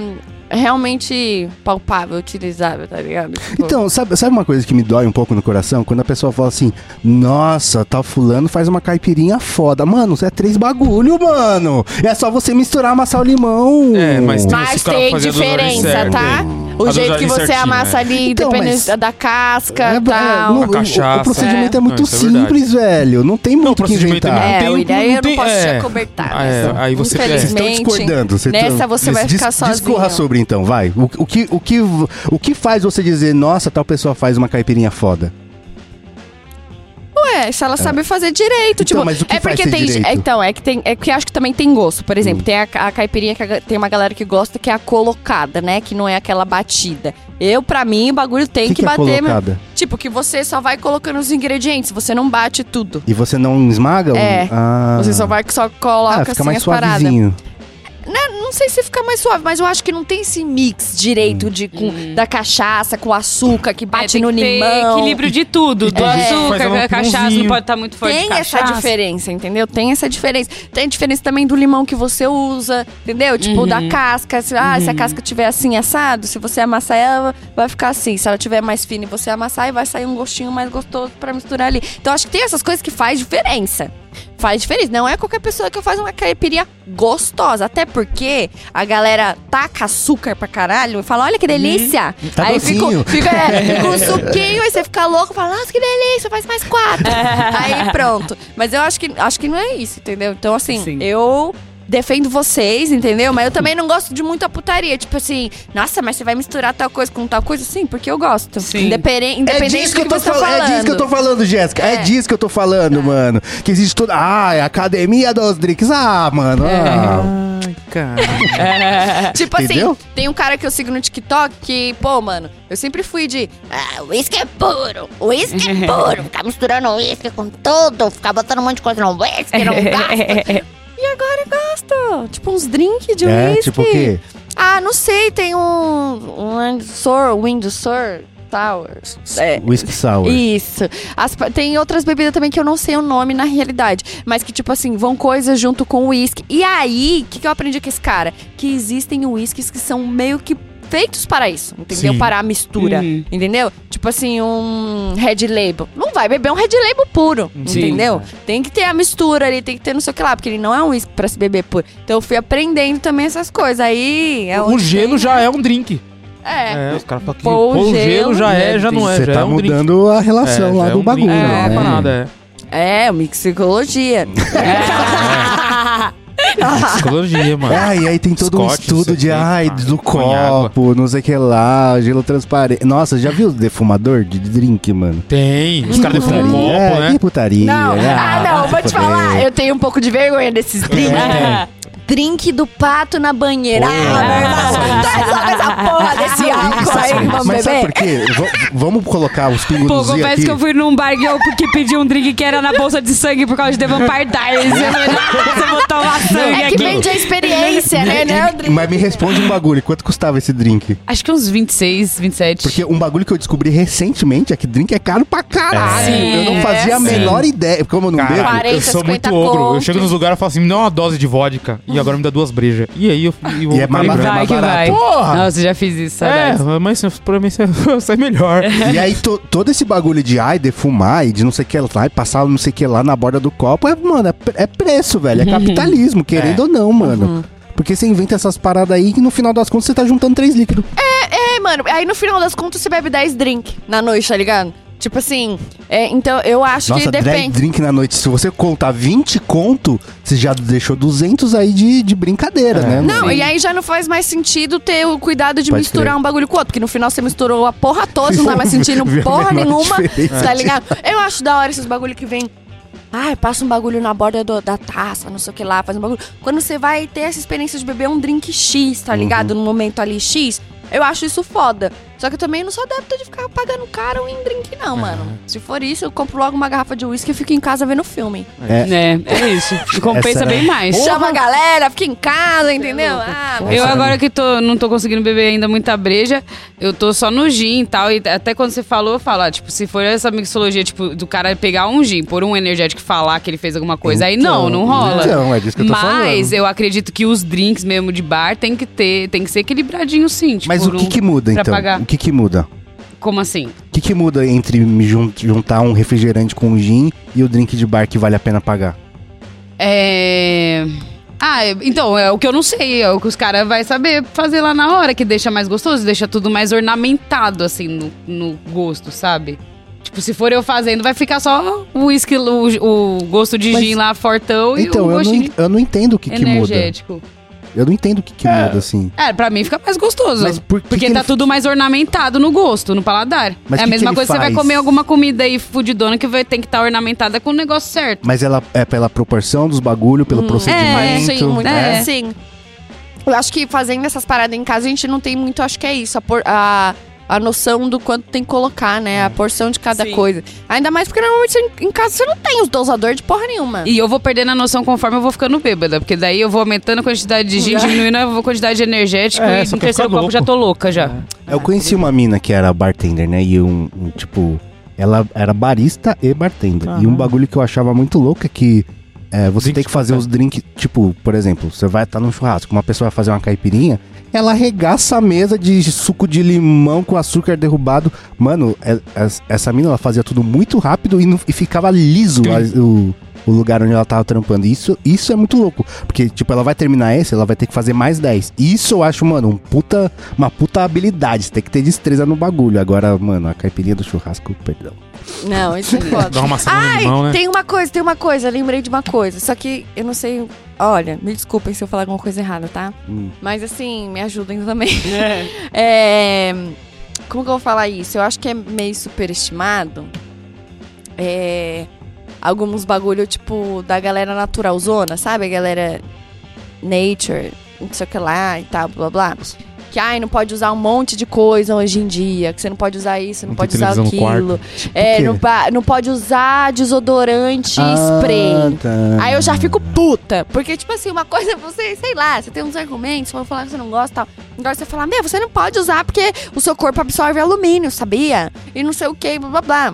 realmente palpável, utilizável, tá ligado? Tipo, Então, sabe, sabe uma coisa que me dói um pouco no coração? Quando a pessoa fala assim, nossa, tal fulano faz uma caipirinha foda. Mano, isso é três bagulho, mano. É só você misturar, amassar o limão. É, mas tem- Mas o tem diferença, tá? O A jeito que você certinha, amassa é. ali, Então, da casca É, e é, tal. no- o- cachaça. O, procedimento é, É. muito Não, é simples, velho. Não tem o muito o que é inventar. É, tem- William, eu não posso é. te acobertar. Ah, é, nessa. aí você Vocês estão Infelizmente, discordando. Vocês nessa estão- você vai ficar sozinho. Discorra sobre então, vai. O, o que, o, que, o que faz você dizer, nossa, tal pessoa faz uma caipirinha foda? Ué, É, se ela sabe fazer direito, Então, tipo, mas o que é faz porque tem, direito? é, então, é que tem, é que acho que também tem gosto. Por Hum. exemplo, tem a, a caipirinha que a- tem uma galera que gosta que é a colocada, né, que não é aquela batida. Eu, pra mim, o bagulho tem que, que, que é bater, colocada? tipo, que você só vai colocando os ingredientes, você não bate tudo. E você não esmaga? É. Ah. Você só vai só coloca ah, fica assim mais as paradas. Né, Não sei se fica mais suave, mas eu acho que não tem esse mix direito de, com, da cachaça com açúcar que É, bate tem no que ter limão. equilíbrio de tudo. Do É. Açúcar, a cachaça não pode estar muito forte. Tem de essa diferença, entendeu? Tem essa diferença. Tem a diferença também do limão que você usa, entendeu? Tipo, da casca. Se, ah, se a casca tiver assim assado, se você amassar ela, vai ficar assim. Se ela tiver mais fina e você amassar, vai sair um gostinho mais gostoso pra misturar ali. Então, acho que tem essas coisas que faz diferença. Faz diferença. Não é qualquer pessoa que faz uma caipirinha gostosa. Até porque a galera taca açúcar pra caralho e fala, olha que delícia. Tá aí fica, fica é, com um suquinho, aí você fica louco, fala, nossa, que delícia, faz mais quatro. aí pronto. Mas eu acho que, acho que não é isso, entendeu? Então, assim, Sim. eu defendo vocês, entendeu? Mas eu também não gosto de muita putaria. Tipo assim, nossa, mas você vai misturar tal coisa com tal coisa? Sim, porque eu gosto. Sim. Independente, É independente disso do que, eu tô você tá falando. É disso que eu tô falando, Jéssica. É. É. disso que eu tô falando, mano. Que existe toda. Ah, é a academia dos drinks. Ah, mano. Ah. Ai, cara. Tipo Entendeu? assim, tem um cara que eu sigo no TikTok que, pô, mano, eu sempre fui de. Ah, uísque é puro, uísque é puro. Ficar misturando uísque com tudo, ficar botando um monte de coisa no uísque, não gasta. Agora eu gosto. Tipo, uns drinks de É, whisky. tipo o quê? Ah, não sei, tem um. Um Windsor, Windsor Towers. É. Whisky sour. Isso. As tem outras bebidas também que eu não sei o nome na realidade. Mas que, tipo assim, vão coisas junto com o uísque. E aí, o que, que eu aprendi com esse cara? Que existem uísques que são meio que feitos para isso, entendeu? Sim. Para a mistura, Uhum. entendeu? Tipo assim, um Red Label. Não vai beber um Red Label puro, Sim. entendeu? Tem que ter a mistura ali, tem que ter não sei o que lá, porque ele não é um uísque pra se beber puro. Então eu fui aprendendo também essas coisas. Aí é o gelo tem- já é um drink. É. É, os caras falam que o gelo gelo já é, já não é. Você já tá é um drink. mudando a relação É, lá é do um bagulho. drink, né? É, uma parada, é. É, mixicologia. Psicologia, mano. Ah, e aí tem todo um Scotch, estudo de, ai, Ah, do põe água. copo, não sei o que lá, gelo transparente. Nossa, já viu o defumador de drink, mano? Tem. Os caras defumam um copo, é, né? que putaria. Não, ah, não, vou te falar, é. eu tenho um pouco de vergonha desses drinks. Drink do pato na banheira. Ah, meu irmão, traz logo essa porra desse álcool aí, vamos Mas sabe por quê? V- vamos colocar os pingos Pô, do Z confesso aqui. que eu fui num bar que eu que pedi um drink que era na bolsa de sangue por causa de The Vampire Diaries. Eu falei, nossa, eu vou tomar sangue É que aqui. vende a experiência, né? É o drink. Mas me responde um bagulho, quanto custava esse drink? Acho que uns 26, 27. Porque um bagulho que eu descobri recentemente é que drink é caro pra caralho. Sim, eu não fazia a menor ideia. Como eu não bebo. Caralho, 40, eu sou muito 50 ogro. Eu conto. chego nos lugares e falo assim, me dá uma dose de vodka. E agora me dá duas brejas. E aí eu, eu E é mais E barato, vai que vai. Porra! Nossa, já fiz isso, É, saudades. mas pra mim sai- melhor. E aí, to- todo esse bagulho de ai, defumar e de não sei o que lá, e passar não sei o que lá na borda do copo, é, mano, é, é preço, velho. É capitalismo, querendo ou não, mano. Porque você inventa essas paradas aí que no final das contas você tá juntando três líquidos. É, mano, aí no final das contas você bebe 10 drink na noite, tá ligado? Tipo assim, é, então eu acho Nossa, que 10 depende. drink na noite. Se você contar 20 conto, você já deixou 200 aí de, de brincadeira, né? Não, mano? e aí já não faz mais sentido ter o cuidado de Pode misturar crer. um bagulho com o outro, porque no final você misturou a porra toda, você não tá mais sentindo porra nenhuma, diferença. tá ligado? Eu acho da hora esses bagulho que vem. Ai, passa um bagulho na borda do- da taça, não sei o que lá, faz um bagulho. Quando você vai ter essa experiência de beber um drink X, tá ligado? Uhum. No momento ali X, eu acho isso foda. Só que eu também não sou adepta de ficar pagando caro em drink, não, mano. Se for isso, eu compro logo uma garrafa de uísque e fico em casa vendo filme. É, é isso. Compensa Essa- bem mais. Chama a galera, fica em casa, entendeu? Ah, Eu agora que tô, não tô conseguindo beber ainda muita breja, eu tô só no gin e tal. E até quando você falou, eu falo, ah, tipo, se for essa mixologia, tipo, do cara pegar um gin, pôr um energético e falar que ele fez alguma coisa, aí não, Então, não rola. Então, é disso que eu tô Mas falando. eu acredito que os drinks mesmo de bar tem que ter, tem que ser equilibradinho sim. Tipo, Mas o que não- que muda, então? pagar. O que que muda? Como assim? O que que muda entre juntar um refrigerante com um gin e o drink de bar que vale a pena pagar? É. Ah, é- então, é o que eu não sei, é o que os caras vão saber fazer lá na hora, que deixa mais gostoso, deixa tudo mais ornamentado, assim, no, no gosto, sabe? Tipo, se for eu fazendo, vai ficar só o whisky, o, o gosto de Mas- gin lá fortão e Então, o eu não, gostinho en- eu não entendo o que que muda. energético. Eu não entendo o que, que muda, assim. É, pra mim fica mais gostoso. Mas por que porque que tá ele- tudo mais ornamentado no gosto, no paladar. Mas é a mesma coisa que você vai comer alguma comida aí fudidona que vai ter que estar ornamentada com o negócio certo. Mas ela é pela proporção dos bagulho, pelo procedimento. Sim, muito É. sim. Eu acho que fazendo essas paradas em casa, a gente não tem muito, acho que é isso, a, por- a, a noção do quanto tem que colocar, né? A porção de cada Sim. coisa. Ainda mais porque normalmente você- em casa você não tem os dosadores de porra nenhuma. E eu vou perdendo a noção conforme eu vou ficando bêbada. Porque daí eu vou aumentando a quantidade de gin, diminuindo a quantidade de energético. É, e no terceiro copo já tô louca já. Eu conheci uma mina que era bartender, né? E um, um, tipo, ela era barista e bartender. E um Aham. bagulho que eu achava muito louco é que é, você Drink tem que fazer os drinks, tipo, por exemplo, você vai estar num churrasco, uma pessoa vai fazer uma caipirinha, ela arregaça a mesa de suco de limão com açúcar derrubado. Mano, é- é- essa mina ela fazia tudo muito rápido e, não- e ficava liso a- o, o lugar onde ela tava trampando. Isso, isso é muito louco. Porque, tipo, ela vai terminar esse, ela vai ter que fazer mais 10. Isso eu acho, mano, um puta, uma puta habilidade. Você tem que ter destreza no bagulho. Agora, mano, a caipirinha do churrasco, perdão. Não, isso é foda. Dá uma Ai, limão, né? tem uma coisa, tem uma coisa, lembrei de uma coisa. Só que eu não sei. Olha, me desculpem se eu falar alguma coisa errada, tá? Hum. Mas assim, me ajudem também. É, como que eu vou falar isso? Eu acho que é meio superestimado. É, alguns bagulho, tipo, da galera naturalzona, sabe? A galera nature, não sei o que lá e tal, blá blá. Que, ai, não pode usar um monte de coisa hoje em dia. Que você não pode usar isso, não, Não pode usar aquilo. Tipo É, não, não pode usar desodorante e spray. Ah, tá. Aí eu já fico puta. Porque, tipo assim, uma coisa é você, sei lá, você tem uns argumentos, vão falar que você não gosta e tal. Agora você fala, meu, você não pode usar porque o seu corpo absorve alumínio, sabia? E não sei o que, blá blá blá.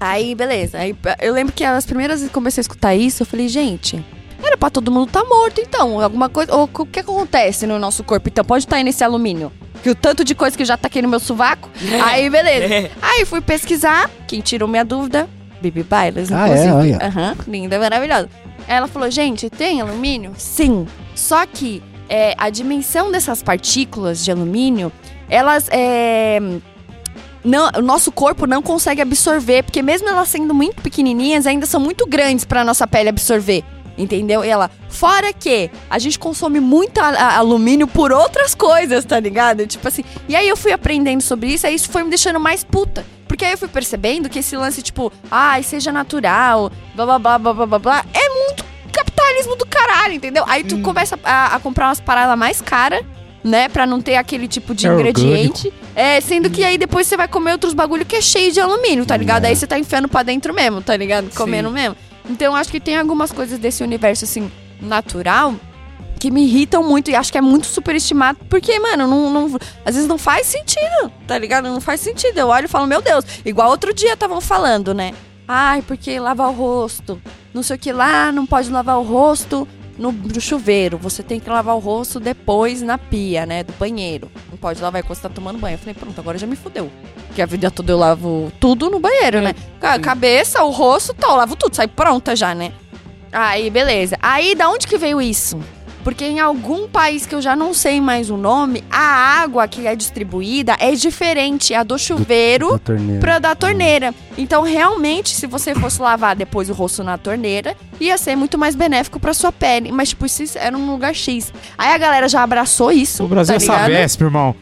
Aí, beleza. Aí eu lembro que as primeiras vezes que eu comecei a escutar isso, eu falei, gente. Era pra todo mundo tá morto, então. Alguma coisa. Ou o que acontece no nosso corpo? Então, pode estar aí nesse alumínio. Que o tanto de coisa que já tá aqui no meu sovaco. Aí, beleza. Aí fui pesquisar. Quem tirou minha dúvida? Bibi Bailes, Ah, é? Olha. Aham, linda, maravilhosa. Aí ela falou, gente, tem alumínio? Sim. Só que é, a dimensão dessas partículas de alumínio, elas. É, não, o nosso corpo não consegue absorver, porque mesmo elas sendo muito pequenininhas, ainda são muito grandes para nossa pele absorver. Entendeu? E ela, fora que a gente consome muito alumínio por outras coisas, tá ligado? Tipo assim. E aí eu fui aprendendo sobre isso, aí isso foi me deixando mais puta. Porque aí eu fui percebendo que esse lance, tipo, ai, seja natural, blá blá blá blá blá blá blá, é muito capitalismo do caralho, entendeu? Aí tu começa a, a comprar umas paradas mais caras, né? Pra não ter aquele tipo de É ingrediente. É, sendo que aí depois você vai comer outros bagulho que é cheio de alumínio, tá ligado? É. Aí você tá enfiando pra dentro mesmo, tá ligado? Comendo mesmo. Então eu acho que tem algumas coisas desse universo, assim, natural. Que me irritam muito e acho que é muito superestimado. Porque, mano, não, não- às vezes não faz sentido, tá ligado? Não faz sentido. Eu olho e falo, meu Deus. Igual outro dia estavam falando, né? Ai, porque lavar o rosto. Não sei o que lá, não pode lavar o rosto no, no chuveiro. Você tem que lavar o rosto depois na pia, né? Do banheiro. Não pode lavar enquanto você tá tomando banho. Eu falei, pronto, agora já me fudeu. Porque a vida toda eu lavo tudo no banheiro, né? A cabeça, o rosto, eu lavo tudo, sai pronta já, né? Aí, beleza. Aí, da onde que veio isso? Porque em algum país que eu já não sei mais o nome, a água que é distribuída é diferente. A do chuveiro Da torneira. pra da torneira. Então, realmente, se você fosse lavar depois o rosto na torneira, ia ser muito mais benéfico pra sua pele. Mas, tipo, isso era num lugar X. Aí a galera já abraçou isso. O Brasil tá é? Savesp, irmão.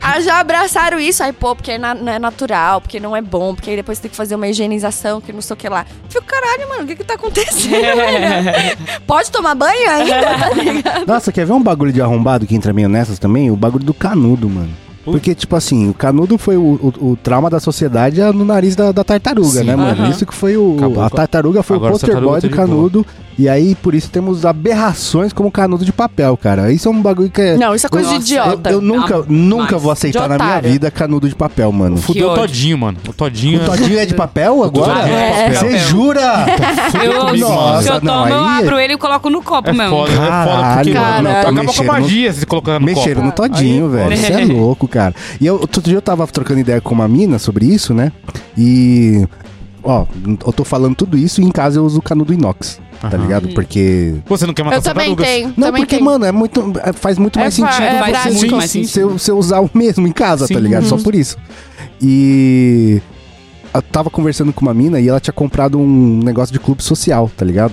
Ah, já abraçaram isso, aí, pô, porque é na- não é natural, porque não é bom, porque aí depois tem que fazer uma higienização, que não sei o que lá. Eu Fico, caralho, mano, o que que tá acontecendo? velho? Pode tomar banho ainda, tá ligado? Nossa, quer ver um bagulho de arrombado que entra meio nessas também? O bagulho do canudo, mano. Porque, tipo assim, o canudo foi o, o- o trauma da sociedade no nariz da, da tartaruga, Sim. né, mano? Aham. Isso que foi o. Acabou a com- tartaruga foi Agora o tartaruga poster boy tá do de boa. canudo. E aí, por isso, temos aberrações como canudo de papel, cara. Isso é um bagulho que é. Não, isso é coisa de Nossa, idiota. Eu, eu nunca, Ah, nunca vou aceitar de na minha vida canudo de papel, mano. Fudeu o. Todinho, mano. O Todinho. O todinho é de papel agora? É de É. Você jura? Eu, comigo, Nossa, se eu não, tomo, eu abro ele e coloco no copo É mesmo. foda, é foda. Caralho, Porque, mano, Caralho. acaba com a Mexeram no- magia se colocando no Mexeram copo. no todinho, Aí, velho. Isso é louco, cara. E eu, outro dia eu tava trocando ideia com uma mina sobre isso, né? E. Ó, eu tô falando tudo isso e em casa eu uso canudo inox, tá ligado? Porque. Você não quer matar Eu também tartarugas? tenho. Não, também porque, tenho. mano, é muito, é- faz muito É mais fa- sentido é você, mais sentido. você usar o mesmo em casa, Sim. tá ligado? Só por isso. E. Eu tava conversando com uma mina e ela tinha comprado um negócio de clube social, tá ligado?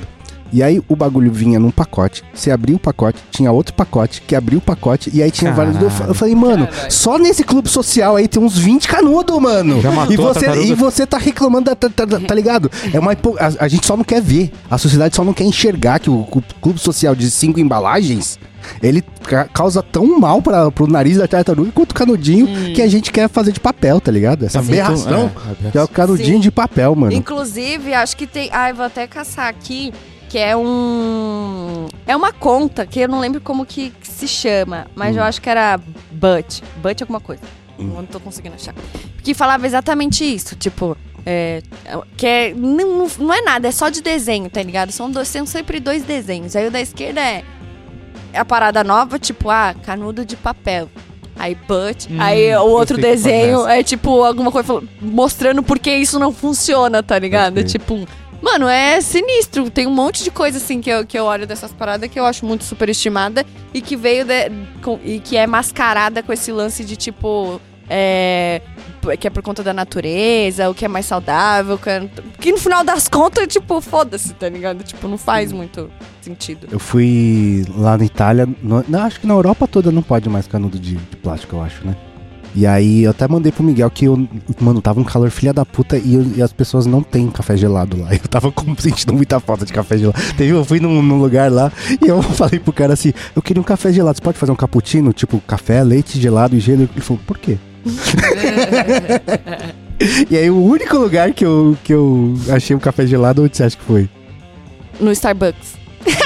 E aí o bagulho vinha num pacote, você abria o pacote, tinha outro pacote, que abria o pacote, e aí tinha vários. Eu fa- Eu falei, mano, Caralho. só nesse clube social aí tem uns 20 canudos, mano. Já matou e você, e você tá reclamando, da, tá, tá- tá ligado? É uma hipo- a, a gente só não quer ver. A sociedade só não quer enxergar que o, cu- clube social de cinco embalagens. Ele ca- causa tão mal para pro nariz da tartaruga quanto o canudinho que a gente quer fazer de papel, tá ligado? Essa Sim. aberração É, que é o canudinho Sim. de papel, mano. Inclusive, acho que tem. Ai, vou até caçar aqui. Que é um. É uma conta que eu não lembro como que, que se chama. Mas Hum. eu acho que era But. But alguma coisa. Não tô conseguindo achar. Que falava exatamente isso. Tipo. É, que é, não, não é nada, é só de desenho, tá ligado? São, dois, são sempre dois desenhos. Aí o da esquerda é a parada nova, tipo, ah, canudo de papel. Aí but. Hum, aí o outro desenho é tipo alguma coisa mostrando por que isso não funciona, tá ligado? Ok. Tipo, mano, é sinistro. Tem um monte de coisa assim que eu, que eu olho dessas paradas que eu acho muito superestimada e que veio de- com- e que é mascarada com esse lance de tipo. É, que é por conta da natureza, o que é mais saudável, que, é- que no final das contas, tipo, foda-se, tá ligado? Tipo, não faz muito sentido. Eu fui lá na Itália, no- não, acho que na Europa toda não pode mais canudo de, de plástico, eu acho, né? E aí eu até mandei pro Miguel que eu, mano, tava um calor filha da puta e, eu- e as pessoas não têm café gelado lá. Eu tava com- sentindo muita falta de café gelado. Teve, eu fui num, num lugar lá e eu falei pro cara assim: eu queria um café gelado. Você pode fazer um cappuccino, tipo café, leite gelado e gelo? Ele falou, por quê? e aí o único lugar que eu, que eu achei um café gelado, onde você acha que foi? No Starbucks.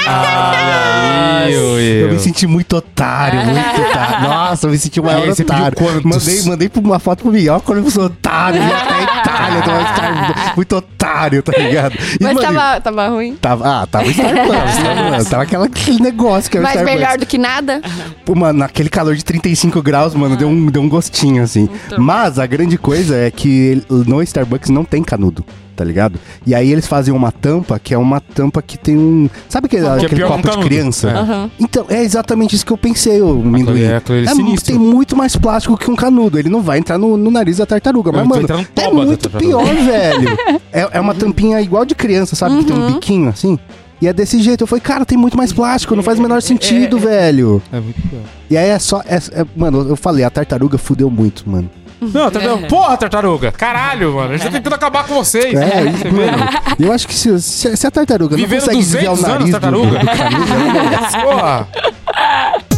Ai, eu, Eu me senti muito otário, muito otário. Nossa, eu me senti o maior aí, otário. Mandei, mandei uma foto pro Miguel quando eu sou otário. Ia até a Itália, Starbucks. muito otário, tá ligado? E, Mas mano, tava, tava ruim. tava- Ah, tava Starbucks, mano? Tava aquela, aquele negócio que é o Mas Starbucks. melhor do que nada. Pô, mano, naquele calor de 35 graus, mano, deu, um, deu um gostinho, assim. Então. Mas a grande coisa é que no Starbucks não tem canudo, tá ligado? E aí eles fazem uma tampa, que é uma tampa que tem um... Sabe aquele, Que é aquele um copo de criança? É. Aham. Então, é exatamente isso que eu pensei, ô Minduim. é É, sinistro. tem muito mais plástico que um canudo. Ele não vai entrar no, no nariz da tartaruga. Mas, mano, entrar no é muito pior, velho. É, é uma tampinha igual de criança, sabe? Que tem um biquinho assim. E é desse jeito. Eu falei, cara, tem muito mais plástico. Não faz o menor sentido, velho. É muito pior. E aí é só... é- é- mano, eu falei, a tartaruga fudeu muito, mano. Não, tartaruga. Porra, tartaruga! Caralho, mano. A gente tá tentando acabar com vocês. É, isso, mano. Eu acho que se, se, se a tartaruga Vivendo não consegue desviar o 200 anos, nariz do, tartaruga. do não merece. Porra.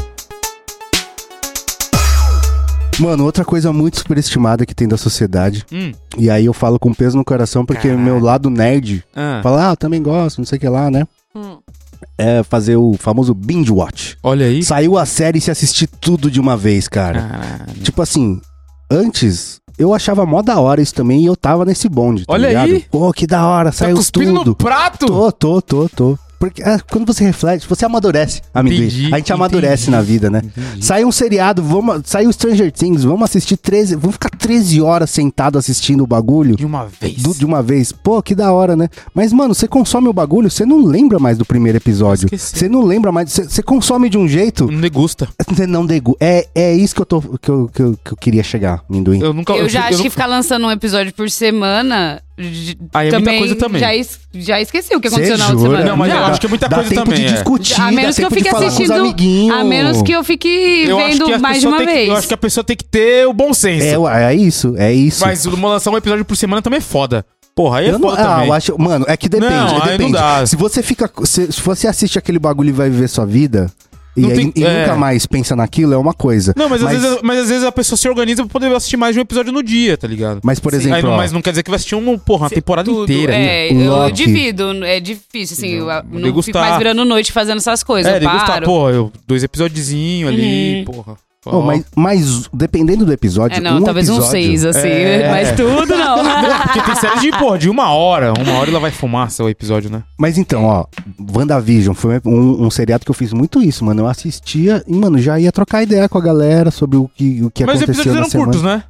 Mano, outra coisa muito superestimada que tem da sociedade. Hum. E aí eu falo com peso no coração, porque Caralho. meu lado nerd Ah, fala, ah, eu também gosto, não sei o que lá, né? Hum. É fazer o famoso binge watch. olha aí. Saiu a série e se assistir tudo de uma vez, cara. Caralho. Tipo assim, antes eu achava mó da hora isso também e eu tava nesse bonde, tá Olha ligado? aí. Pô, que da hora, Tá saiu tudo. no prato? Tô, tô, tô, tô. Porque é, quando você reflete, você amadurece, amendoim. Entendi, a gente amadurece entendi, na vida, né? entendi. Sai um seriado, vamos, sai o Stranger Things, vamos assistir 13, vamos ficar 13 horas sentado assistindo o bagulho. De uma vez. do- de uma vez. Pô, que da hora, né? Mas, mano, você consome o bagulho, você não lembra mais do primeiro episódio. Você não lembra mais. Você consome de um jeito. Não degusta. Você não degu. É, é isso que eu, tô, que, eu, que, eu, que eu queria chegar, Minduim. Eu nunca. Eu já acho não- que ficar lançando um episódio por semana. Aí é muita coisa também. Já, es- já esqueci o que Cê aconteceu na outra semana. Não, mas eu Já. acho que é muita dá coisa tempo também, de é. discutir, A menos dá que eu fique assistindo. A menos que eu fique Eu vendo mais de uma tem que- vez. eu acho que a pessoa tem que ter o bom senso. É, é isso, é isso. Mas uma lançar um episódio por semana também é foda. Porra, aí é Eu não, foda ah, também. eu acho, mano, é que depende, Não, aí depende. não dá. Se você fica, se, se você assiste aquele bagulho e vai viver sua vida e, Não aí- tem- e é. nunca mais pensa naquilo, é uma coisa. Não, mas, Às vezes, mas às vezes a pessoa se organiza pra poder assistir mais de um episódio no dia, tá ligado? Mas, por Sim. exemplo, Aí não- ó, mas não quer dizer que vai assistir um, porra, uma temporada Tudo, inteira. É, eu Loki. divido. É difícil, assim. Eu, não degustar. fico mais virando noite fazendo essas coisas. É, eu degustar, paro. porra, eu, dois episódiozinhos ali, Uhum. porra. Ó, mas, mas dependendo do episódio, É, não, um talvez episódio, uns seis, assim. É. Mas tudo não. Porque tem séries de, porra, de uma hora. Uma hora ela vai fumar seu episódio, né? Mas então, ó, WandaVision foi um, um seriado que eu fiz muito isso, mano. Eu assistia e, mano, já ia trocar ideia com a galera sobre o que, o que mas os aconteceu episódios na eram semana. curtos, né?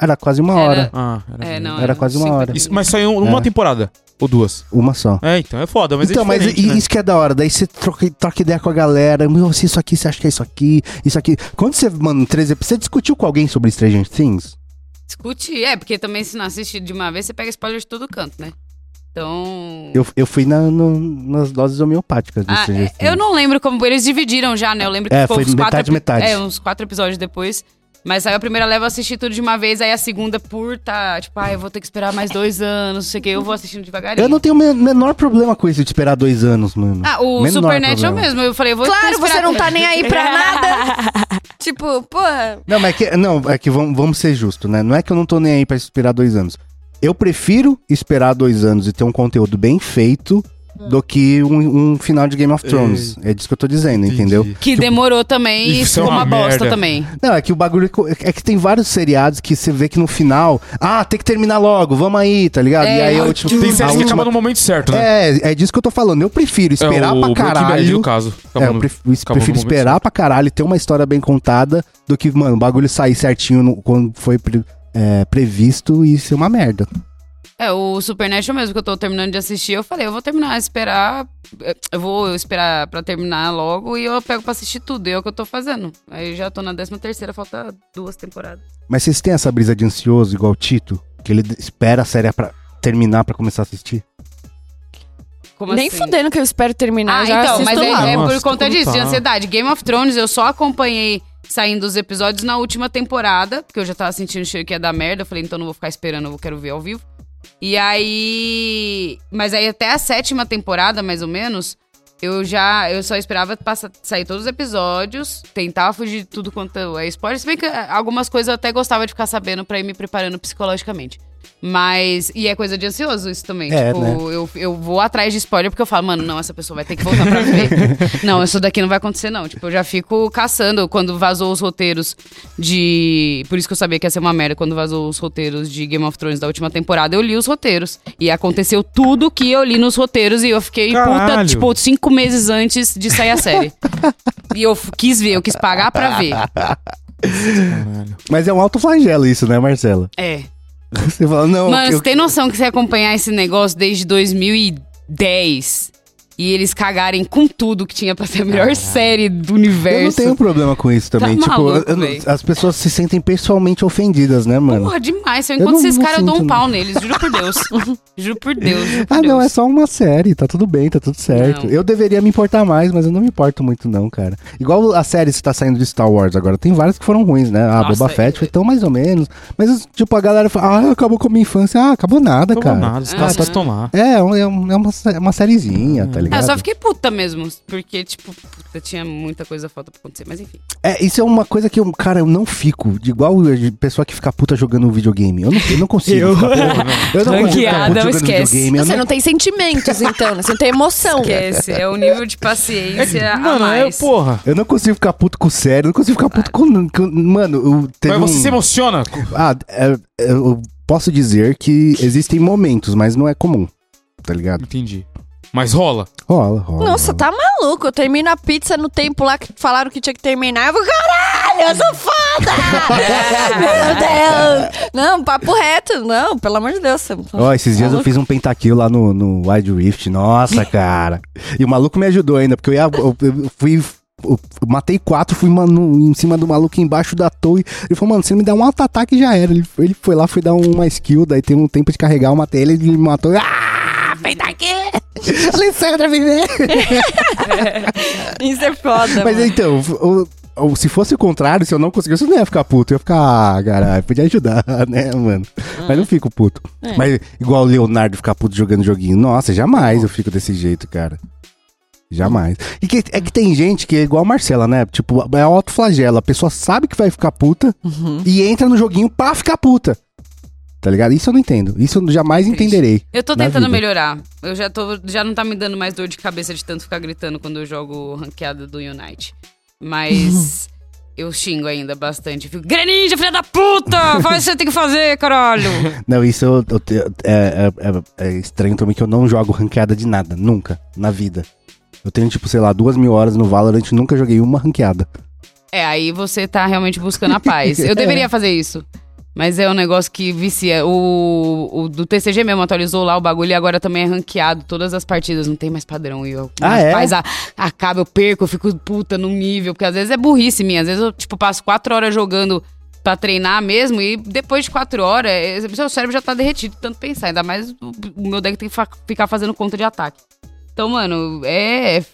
Era quase uma Era. hora. Ah, era, É, não, Era eram quase uma 50 hora. Isso, mas saiu uma É. temporada. Ou duas. Uma só. É, então é foda, mas então, é mas né? isso que é da hora. Daí você troca, troca ideia com a galera. Meu, se isso aqui, você acha que é isso aqui, isso aqui. Quando você, mano, 13 Você discutiu com alguém sobre Stranger Things? Discutir, é, porque também se não assiste de uma vez, você pega spoiler de todo canto, né? Então. Eu, eu fui na- no- nas doses homeopáticas Ah, desse é, jeito. eu não lembro como. Eles dividiram já, né? Eu lembro que É, foi uns quatro, metade, epi- metade. É, uns quatro episódios depois. Mas aí a primeira leva eu assisti tudo de uma vez, aí a segunda por tá, tipo, ah, eu vou ter que esperar mais dois anos, não sei o que, eu vou assistindo devagarinho. Eu não tenho o me- menor problema com isso de esperar dois anos, mano. Ah, o Menor Supernatural problema. mesmo. Eu falei, eu vou Claro, você não tá nem aí pra nada. tipo, porra. Não, mas é que, não, é que vamos, vamos ser justos, né? Não é que eu não tô nem aí pra esperar dois anos. Eu prefiro esperar dois anos e ter um conteúdo bem feito do que um, um final de Game of Thrones. É disso que eu tô dizendo, entendeu? Que demorou também e Isso ficou é uma uma bosta merda. também. Não, é que o bagulho. É que tem vários seriados que você vê que no final. Ah, tem que terminar logo, vamos aí, tá ligado? É, e aí eu, tipo. Tem séries que última- acabam no momento certo, né? É, é disso que eu tô falando. Eu prefiro esperar é, o pra Breaking Bad, caralho. no caso. É, eu no- pref- acabou no prefiro esperar pra caralho e ter uma história bem contada do que, mano, o bagulho sair certinho no- quando foi pre- é, previsto e ser uma merda. É, o Supernatural mesmo que eu tô terminando de assistir, eu falei, eu vou terminar, esperar. Eu vou esperar pra terminar logo e eu pego pra assistir tudo. E é o que eu tô fazendo. Aí já tô na 13 terceira, falta duas temporadas. Mas vocês têm essa brisa de ansioso, igual o Tito? Que ele espera a série pra terminar pra começar a assistir? Como Nem assim? fudendo que eu espero terminar. Ah, já então, mas é, lá. é Nossa, por conta disso, de tá? ansiedade. Game of Thrones, eu só acompanhei saindo os episódios na última temporada, porque eu já tava sentindo o cheiro que ia dar merda. Eu falei, então não vou ficar esperando, eu quero ver ao vivo. E aí. Mas aí até a sétima temporada, mais ou menos, eu já. Eu só esperava passar, sair todos os episódios, tentava fugir de tudo quanto é spoiler. Se bem que eh, algumas coisas eu até gostava de ficar sabendo pra ir me preparando psicologicamente. Mas. E é coisa de ansioso isso também. É, tipo, né? eu, eu vou atrás de spoiler porque eu falo, mano, não, essa pessoa vai ter que voltar pra ver. não, isso daqui não vai acontecer, não. Tipo, eu já fico caçando quando vazou os roteiros de. Por isso que eu sabia que ia ser uma merda quando vazou os roteiros de Game of Thrones da última temporada. Eu li os roteiros. E aconteceu tudo que eu li nos roteiros e eu fiquei puta, Caralho. tipo, cinco meses antes de sair a série. e eu quis ver, eu quis pagar pra ver. Caralho. Mas é um alto flagelo isso, né, Marcela? É. Você fala, não. Mano, eu- você tem noção que você acompanhar esse negócio desde 2010 e eles cagarem com tudo que tinha pra ser a melhor série do universo. Eu não tenho problema com isso também. Tá tipo, maluco, eu não- véi. as pessoas se sentem pessoalmente ofendidas, né, mano? Porra, demais. Se eu Eu encontro não- esses não caras, eu dou um sinto, pau neles. Juro por Deus. juro por Deus. Juro por Ah, Deus. não, é só uma série, tá tudo bem, tá tudo certo. Não. Eu deveria me importar mais, mas eu não me importo muito, não, cara. Igual a série que tá saindo de Star Wars agora, tem várias que foram ruins, né? A Nossa, Boba Fett é- foi tão mais ou menos. Mas, tipo, a galera fala, ah, acabou com a minha infância. Ah, acabou nada, Não cara. nada, os Ah, caras sim. estão lá. É, é, é é uma, sé- uma sériezinha, tá Ah, ligado? eu só fiquei puta mesmo. Porque, tipo, puta, tinha muita coisa falta pra acontecer. Mas enfim. É, isso é uma coisa que eu, cara, eu não fico. De igual de pessoa que fica puta jogando videogame. Eu não, eu não consigo. Eu. ficar puta. eu não consigo ficar puta jogando esquece. videogame. Você não- não tem sentimentos, então, né? Você não tem emoção. Esquece. É o nível de paciência a Mano, é, porra. Eu não consigo ficar puto com sério, eu não consigo ficar puto com. com- mano, eu Mas você um- se emociona? Ah, é, é, eu posso dizer que existem momentos, mas não é comum. Tá ligado? Entendi. Mas rola. Rola, rola. Nossa, rola. tá maluco. Eu termino a pizza no tempo lá que falaram que tinha que terminar. Eu vou, caralho, eu sou foda! Meu Deus! Não, papo reto. Não, pelo amor de Deus. Ó, esses dias eu Maluco. fiz um pentakill lá no, no Wide Rift. Nossa, cara. E o maluco me ajudou ainda, porque eu ia. Eu, eu fui. Eu matei quatro, fui mano, em cima do maluco embaixo da torre. Ele falou, mano, você me dá um auto-ataque e já era. Ele, ele foi lá, foi dar uma skill, daí tem um tempo de carregar, eu matei ele, ele me matou. Ah, vem daqui! Alessandra, vem ver! Isso é foda, Mas mano. então, o- o- se fosse o contrário, se eu não conseguisse, eu não ia ficar puto. Eu ia ficar, ah, caralho, podia ajudar, né, mano? Mas não fico puto. É. Mas igual o Leonardo ficar puto jogando joguinho. Nossa, jamais eu fico desse jeito, cara. Jamais. E que, é que tem gente que é igual a Marcela, né? Tipo, é autoflagelo. A pessoa sabe que vai ficar puta Uhum. e entra no joguinho pra ficar puta. Tá ligado? Isso eu não entendo. Isso eu jamais Triste. entenderei. Eu tô tentando melhorar. Eu já tô. Já não tá me dando mais dor de cabeça de tanto ficar gritando quando eu jogo ranqueada do Unite. Mas eu xingo ainda bastante. Eu Fico, Greninja, filha da puta! Faz o que você tem que fazer, caralho! Não, isso eu, eu é, é- é- é estranho também que eu não jogo ranqueada de nada. Nunca. Na vida. Eu tenho, tipo, sei lá, duas mil horas no Valorant nunca joguei uma ranqueada. É, aí você tá realmente buscando a paz. Eu deveria fazer isso. Mas é um negócio que vicia. O, o do TCG mesmo atualizou lá o bagulho e agora também é ranqueado. Todas as partidas, não tem mais padrão. E eu, Ah, é? Faz a, acaba, eu perco, eu fico puta num nível. Porque às vezes é burrice minha. Às vezes eu, tipo, passo quatro horas jogando pra treinar mesmo, e depois de quatro horas, é, seu cérebro já tá derretido de tanto pensar. Ainda mais o, o meu deck tem que fa- ficar fazendo conta de ataque. Então, mano, é, é-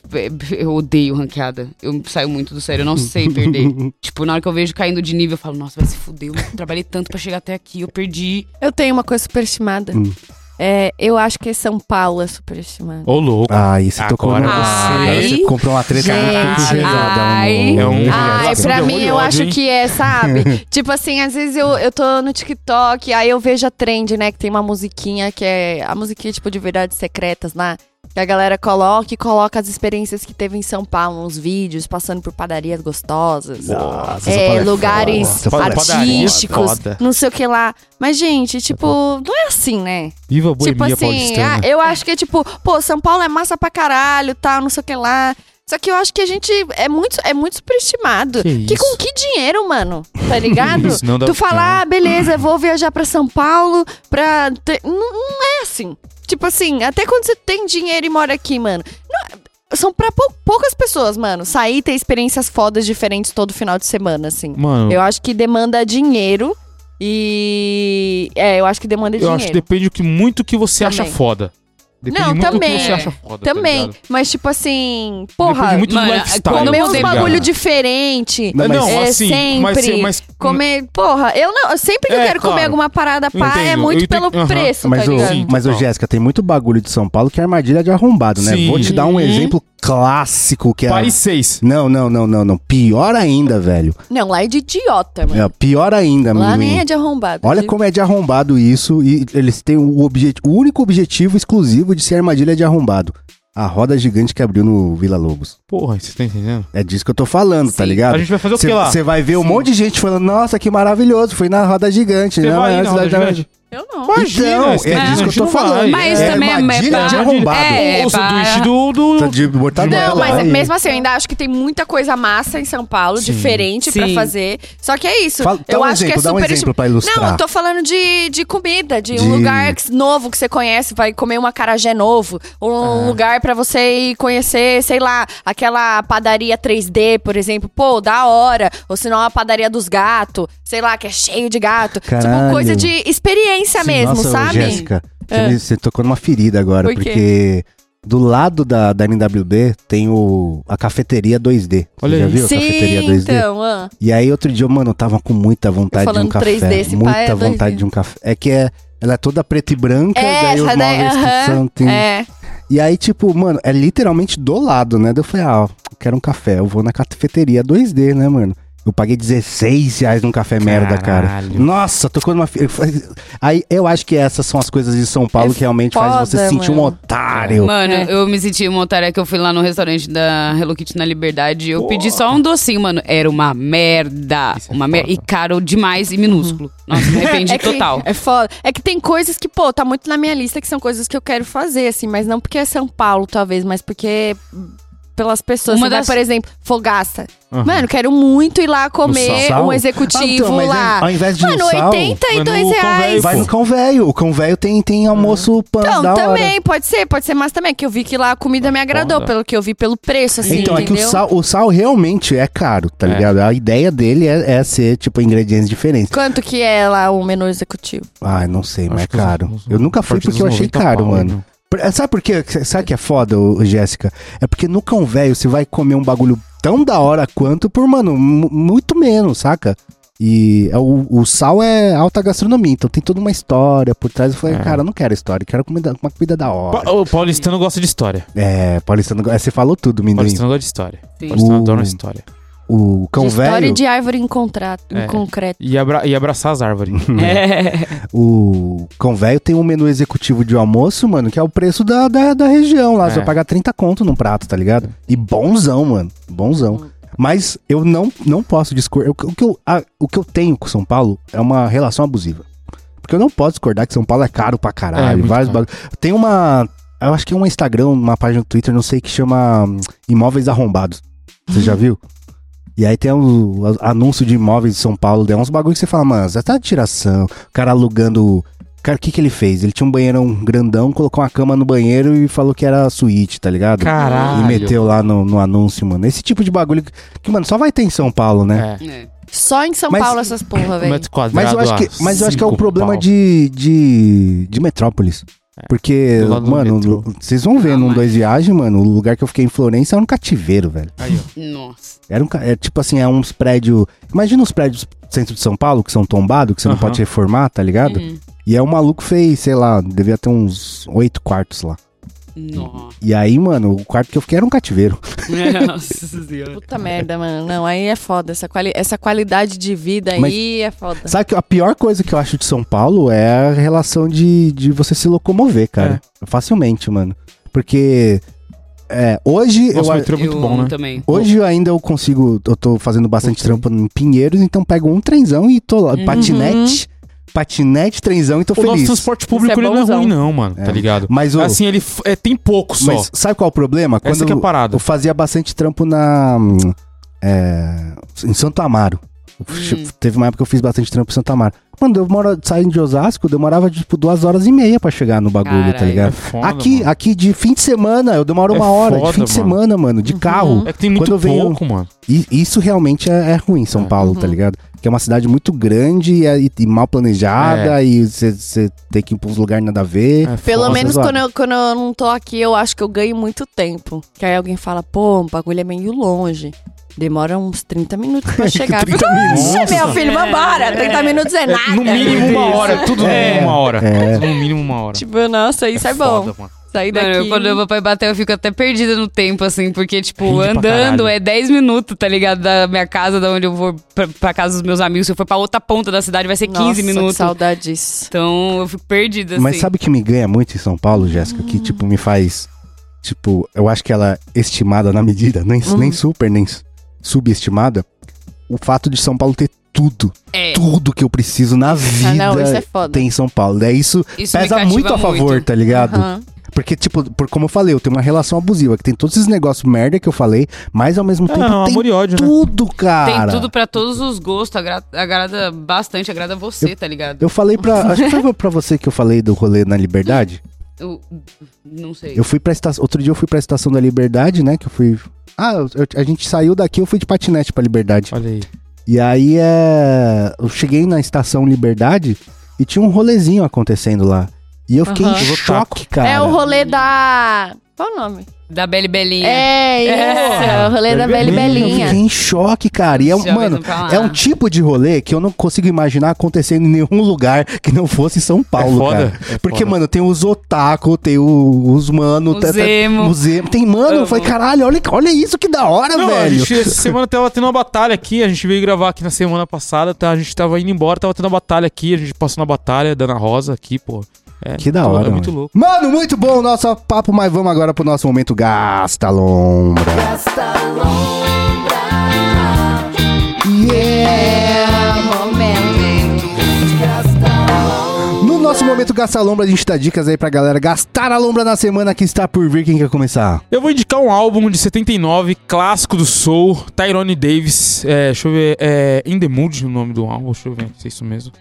Eu odeio ranqueada. Eu saio muito do sério, eu não sei perder. tipo, na hora que eu vejo caindo de nível, eu falo, nossa, vai se fuder. Eu trabalhei tanto pra chegar até aqui, eu perdi. Eu tenho uma coisa superestimada. Hum. É, eu acho que São Paulo é superestimado. Ô, louco. Ah, você tocou Agora você- você comprou uma treta muito Gente, pesada. ai. É um- Ai, Nossa, pra mim, eu ódio, acho hein? que é, sabe? tipo assim, às vezes eu, eu tô no TikTok, aí eu vejo a trend, né? Que tem uma musiquinha que é a musiquinha, tipo, de verdades secretas lá. Que a galera coloca e coloca as experiências que teve em São Paulo, uns vídeos, passando por padarias gostosas. Nossa, é, é lugares é artísticos, foda. não sei o que lá. Mas, gente, tipo, não é assim, né? Viva a Tipo boemia assim, paulistana. ah, eu acho que é tipo, pô, São Paulo é massa pra caralho, tal, não sei o que lá. Só que eu acho que a gente é muito, é muito superestimado. Que Que, com que dinheiro, mano? Tá ligado? Isso, não dá- tu falar, ah, beleza, vou viajar pra São Paulo pra. ter- Não, não é assim. Tipo assim, até quando você tem dinheiro e mora aqui, mano. não- são pra pou- poucas pessoas, mano. Sair e ter experiências fodas diferentes todo final de semana, assim. Mano, Eu acho que demanda dinheiro e. É, eu acho que demanda eu dinheiro. acho que depende do que, muito que você acha Também. foda. Depende Não, muito do também. que você acha foda. tá Também, ligado? mas tipo assim, porra, Depende muito mano, do lifestyle. comer eu uns tá bagulho diferente. Não, Não, mas- é, assim, mas, sempre mas comer, porra, eu não, sempre que eu É, quero comer claro. alguma parada Eu pá, é muito eu pelo preço, Mas, tá o, ligado? Sim, mas o total. Jéssica, tem muito bagulho de São Paulo que é armadilha de arrombado, né? Sim. Vou te dar um Uhum. exemplo clássico que é. Paris 6. Não, não, não, não, não. Pior ainda, velho. Não, lá é de idiota, mano. É, pior ainda, lá menino. nem é de arrombado. Olha de... como é de arrombado isso e eles têm o, obje- o único objetivo exclusivo de ser armadilha de arrombado. A roda gigante que abriu no Vila Lobos. Porra, você tá entendendo? É disso que eu tô falando, tá Sim. ligado? A gente vai fazer o que lá? Você vai ver um monte de gente falando, nossa, que maravilhoso, fui na roda gigante. Você né? vai na roda cidade- gigante? Eu não. Imagina, Então, é cara disso que eu tô falando. Mas é também é- é- de arrombado. é, o pra- sanduíche do... do... De mortadela. Não, mas aí. mesmo assim, eu ainda acho que tem muita coisa massa em São Paulo, Sim. diferente pra Sim. fazer. Só que é isso. Fala- eu um acho exemplo, que é dá um super. exemplo pra ilustrar. Não, eu tô falando de, de comida, de, De- um lugar novo que você conhece, vai comer um acarajé novo. Ou um lugar pra você ir conhecer, sei lá, aquela padaria 3D, por exemplo. Pô, da hora. Ou senão a padaria dos gatos, sei lá, que é cheio de gato. Caralho. Tipo, coisa de experiência mesmo, Nossa, sabe? Jéssica, você, É. você tocou numa ferida agora, Por quê? porque do lado da, da NWB tem o, a cafeteria 2D. Olha você já aí. viu a cafeteria Sim, 2D? então, ah. E aí outro dia, mano, eu tava com muita vontade de um café. 3D, esse muita é 2D. vontade de um café. É que é, ela é toda preta e branca, daí os daí, móveis que aham, são... tem- É. E aí, tipo, mano, é literalmente do lado, né? Daí eu falei, ah, eu quero um café. Eu vou na cafeteria 2D, né, mano? Eu paguei 16 reais num café merda, cara. Caralho. Nossa, tocou numa. fi- Aí eu acho que essas são as coisas de São Paulo É que realmente faz você se foda, sentir um mano. otário. Mano, É. eu me senti uma otária que eu fui lá no restaurante da Hello Kitty na Liberdade. Eu pedi só um docinho, mano. Era uma merda. Isso é uma merda. E foda. caro demais e minúsculo. Nossa, me arrependi É total. É foda. É que tem coisas que, pô, tá muito na minha lista que são coisas que eu quero fazer, assim, mas não porque é São Paulo, talvez, mas porque pelas pessoas. Uma Você vai, das- por exemplo, Fogaça. Aham. Mano, quero muito ir lá comer um Ah, executivo então, mas lá. Ao invés de Mano, no sal, 82 vai no Cão reais. Velho, vai no cão velho. O cão velho tem, tem almoço pan Então, da hora. também, pode ser, pode ser, mas também, que eu vi que lá a comida me agradou, foda. pelo que eu vi, pelo preço, assim, Então, é que entendeu? o sal, o sal realmente é caro, tá É. ligado? A ideia dele é, é ser, tipo, ingredientes diferentes. Quanto que é lá o menu executivo? Ai, não sei, mas é Acho caro. Eu nunca fui porque eu achei 90 caro, pau, mano. Por- Sabe por quê? Sabe o que é foda, Jéssica? É porque no cão velho você vai comer um bagulho tão da hora quanto por, mano, mu- muito menos, saca? E é o, o sal é alta gastronomia, então tem toda uma história por trás. Eu falei, É. cara, eu não quero história, quero comida, uma comida da hora. Pa- O paulistano gosta de história. É, Paulistano, é, você falou tudo, O Minduim. paulistano gosta de história. Sim. O paulistano O- adora história. O cão de história velho, de árvore em, contrato, em É. concreto. E, abra- e abraçar as árvores. É. o cão velho tem um menu executivo de almoço, mano, que é o preço da, da, da região lá. Você É. vai pagar 30 conto num prato, tá ligado? E bonzão, mano. Bonzão. Mas eu não, não posso discordar. O, que- eu, a- o que eu tenho com São Paulo é uma relação abusiva. Porque eu não posso discordar que São Paulo é caro pra É, caralho. muito vários caro. Tem uma. Eu acho que é um Instagram, uma página no Twitter, não sei, que chama hum, Imóveis Arrombados. Você já viu? E aí tem o, o anúncio de imóveis de São Paulo, é uns bagulho que você fala, mano, você tá de tiração. O cara alugando. Cara, o que que ele fez? Ele tinha um banheirão grandão, colocou uma cama no banheiro e falou que era suíte, tá ligado? Caralho. E meteu lá no, no anúncio, mano. Esse tipo de bagulho que, que, mano, só vai ter em São Paulo, né? É. É. Só em São Mas- Paulo essas porra, velho. Mas eu acho que, mas eu acho que é o problema pau. de, de, de Metrópolis. Porque, lado do mano, vocês vão ver Ah, num mas- dois viagens, mano, o lugar que eu fiquei em Florença era um cativeiro, velho. Aí, ó. Nossa. Era um, é, tipo assim, é uns prédios. Imagina os prédios do centro de São Paulo que são tombados, que você não pode reformar, tá ligado? Uhum. E aí o maluco fez, sei lá, devia ter uns oito quartos lá. Nossa. E aí, mano, o quarto que eu fiquei era um cativeiro. Nossa senhora. Puta merda, mano. Não, aí é foda. Essa, quali essa qualidade de vida aí Mas- é foda. Sabe que a pior coisa que eu acho de São Paulo é a relação de, de você se locomover, cara. Facilmente, mano. Porque é, hoje Nossa, eu, metrô é muito eu bom, né? também. Hoje ainda eu consigo, eu tô fazendo bastante trampo em Pinheiros, então pego um trenzão e tô lá, patinete, patinete, trenzão e tô O nosso feliz. transporte público é ele não é ruim, não, mano. É. Tá ligado? Mas o, Assim, ele f- é, tem pouco só. mas sabe qual é o problema? Quando Essa que é a eu- parada. eu fazia bastante trampo na hum, é, em Santo Amaro. Hum. Teve uma época que eu fiz bastante trampo em Santo Amaro. Quando eu moro saindo de Osasco, demorava tipo duas horas e meia pra chegar no bagulho, tá Caralho. É ligado? foda, aqui, mano. aqui de fim de semana, eu demoro É uma hora. foda, de fim de mano. semana, mano, de carro. É que tem muito venho- pouco, mano. E isso realmente é, é ruim São É. Paulo, tá ligado? Que é uma cidade muito grande e, e- e mal planejada e você tem que ir pra uns lugares nada a ver. É Pelo foda. menos quando eu, quando eu não tô aqui, eu acho que eu ganho muito tempo. Que aí alguém fala, pô, o bagulho é meio longe. Demora uns 30 minutos pra chegar. 30 minutos. Meu filho, vambora. 30 minutos é nada. No mínimo uma hora, tudo mínimo uma hora. É. No mínimo uma hora. Tipo, nossa, isso é, bom. foda, mano. Sair Mano, daqui. eu, quando eu vou pra Ibaté, eu fico até perdida no tempo, assim, porque, tipo, Rende pra andando é 10 minutos, tá ligado? Da minha casa, da onde eu vou pra, pra casa dos meus amigos. Se eu for pra outra ponta da cidade, vai ser 15 Nossa, minutos. Que saudade disso. Então eu fico perdida, assim. Mas sabe o que me ganha muito em São Paulo, Jéssica? Que, tipo, me faz. Tipo, eu acho que ela é estimada na medida, nem, Hum. nem super, nem subestimada. O fato de São Paulo ter tudo, É, tudo que eu preciso na vida Ah, não, isso é foda. tem em São Paulo. Daí isso, isso pesa muito a favor, muito. tá ligado? Aham. Porque, tipo, por, como eu falei, eu tenho uma relação abusiva, que tem todos esses negócios merda que eu falei, mas ao mesmo tempo É, não, tem amor e ódio, né? tudo, cara. Tem tudo pra todos os gostos, agra- agrada bastante, agrada você, tá ligado? Eu falei pra. Acho que foi pra você que eu falei do rolê na Liberdade. Eu, não sei. Eu fui pra estação. Outro dia eu fui pra estação da Liberdade, né? Que eu fui. Ah, eu- a gente saiu daqui, eu fui de patinete pra Liberdade. Olha aí. E aí é. Eu cheguei na estação Liberdade e tinha um rolezinho acontecendo lá. E eu fiquei Aham. em choque, cara. É o rolê da. Qual o nome? Da Beli Belinha. É, isso. É o rolê da Beli Mano, Eu Belinha. fiquei em choque, cara. E é, um- mano, é um tipo de rolê que eu não consigo imaginar acontecendo em nenhum lugar que não fosse São Paulo, é foda. cara. é Porque, foda. mano, tem os otaku, tem o- os mano... Os tá- tá- os. Tem, mano, eu falei, caralho, olha, olha isso que da hora, Não, a velho. gente, essa semana tava tendo uma batalha aqui, a gente veio gravar aqui na semana passada, tá? A gente tava indo embora, tava tendo uma batalha aqui, a gente passou na batalha, Dana Rosa aqui, pô. É, Que da muito- hora, É muito mano. louco. Mano, muito bom o nosso papo, mas vamos agora pro nosso momento Gasta Lombra. Yeah! No nosso momento Gasta Lombra, a gente dá dicas aí pra galera gastar a lombra na semana que está por vir. Quem quer começar? Eu vou indicar um álbum de 79, clássico do Soul, Tyrone Davis. É, deixa eu ver, é In The Mood o nome do álbum, deixa eu ver se é isso mesmo.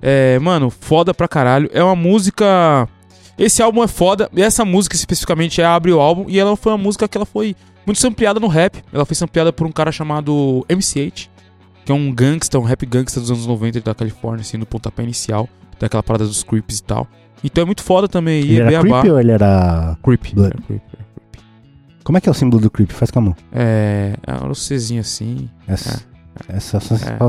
É, mano, foda pra caralho. É uma música. Esse álbum é foda, e essa música especificamente é abre o álbum, e ela foi uma música que ela foi muito sampleada no rap. Ela foi sampleada por um cara chamado MC8, que é um gangsta, um rap gangsta dos anos 90 da Califórnia, assim, no pontapé inicial, daquela parada dos creeps e tal. Então é muito foda também. E Ele é era beabá. creep ou ele era... Creep. Blood? Era creep, era creep. Como é que é o símbolo do creep? Faz com a mão. É. É um Czinho assim. Essa, É. só,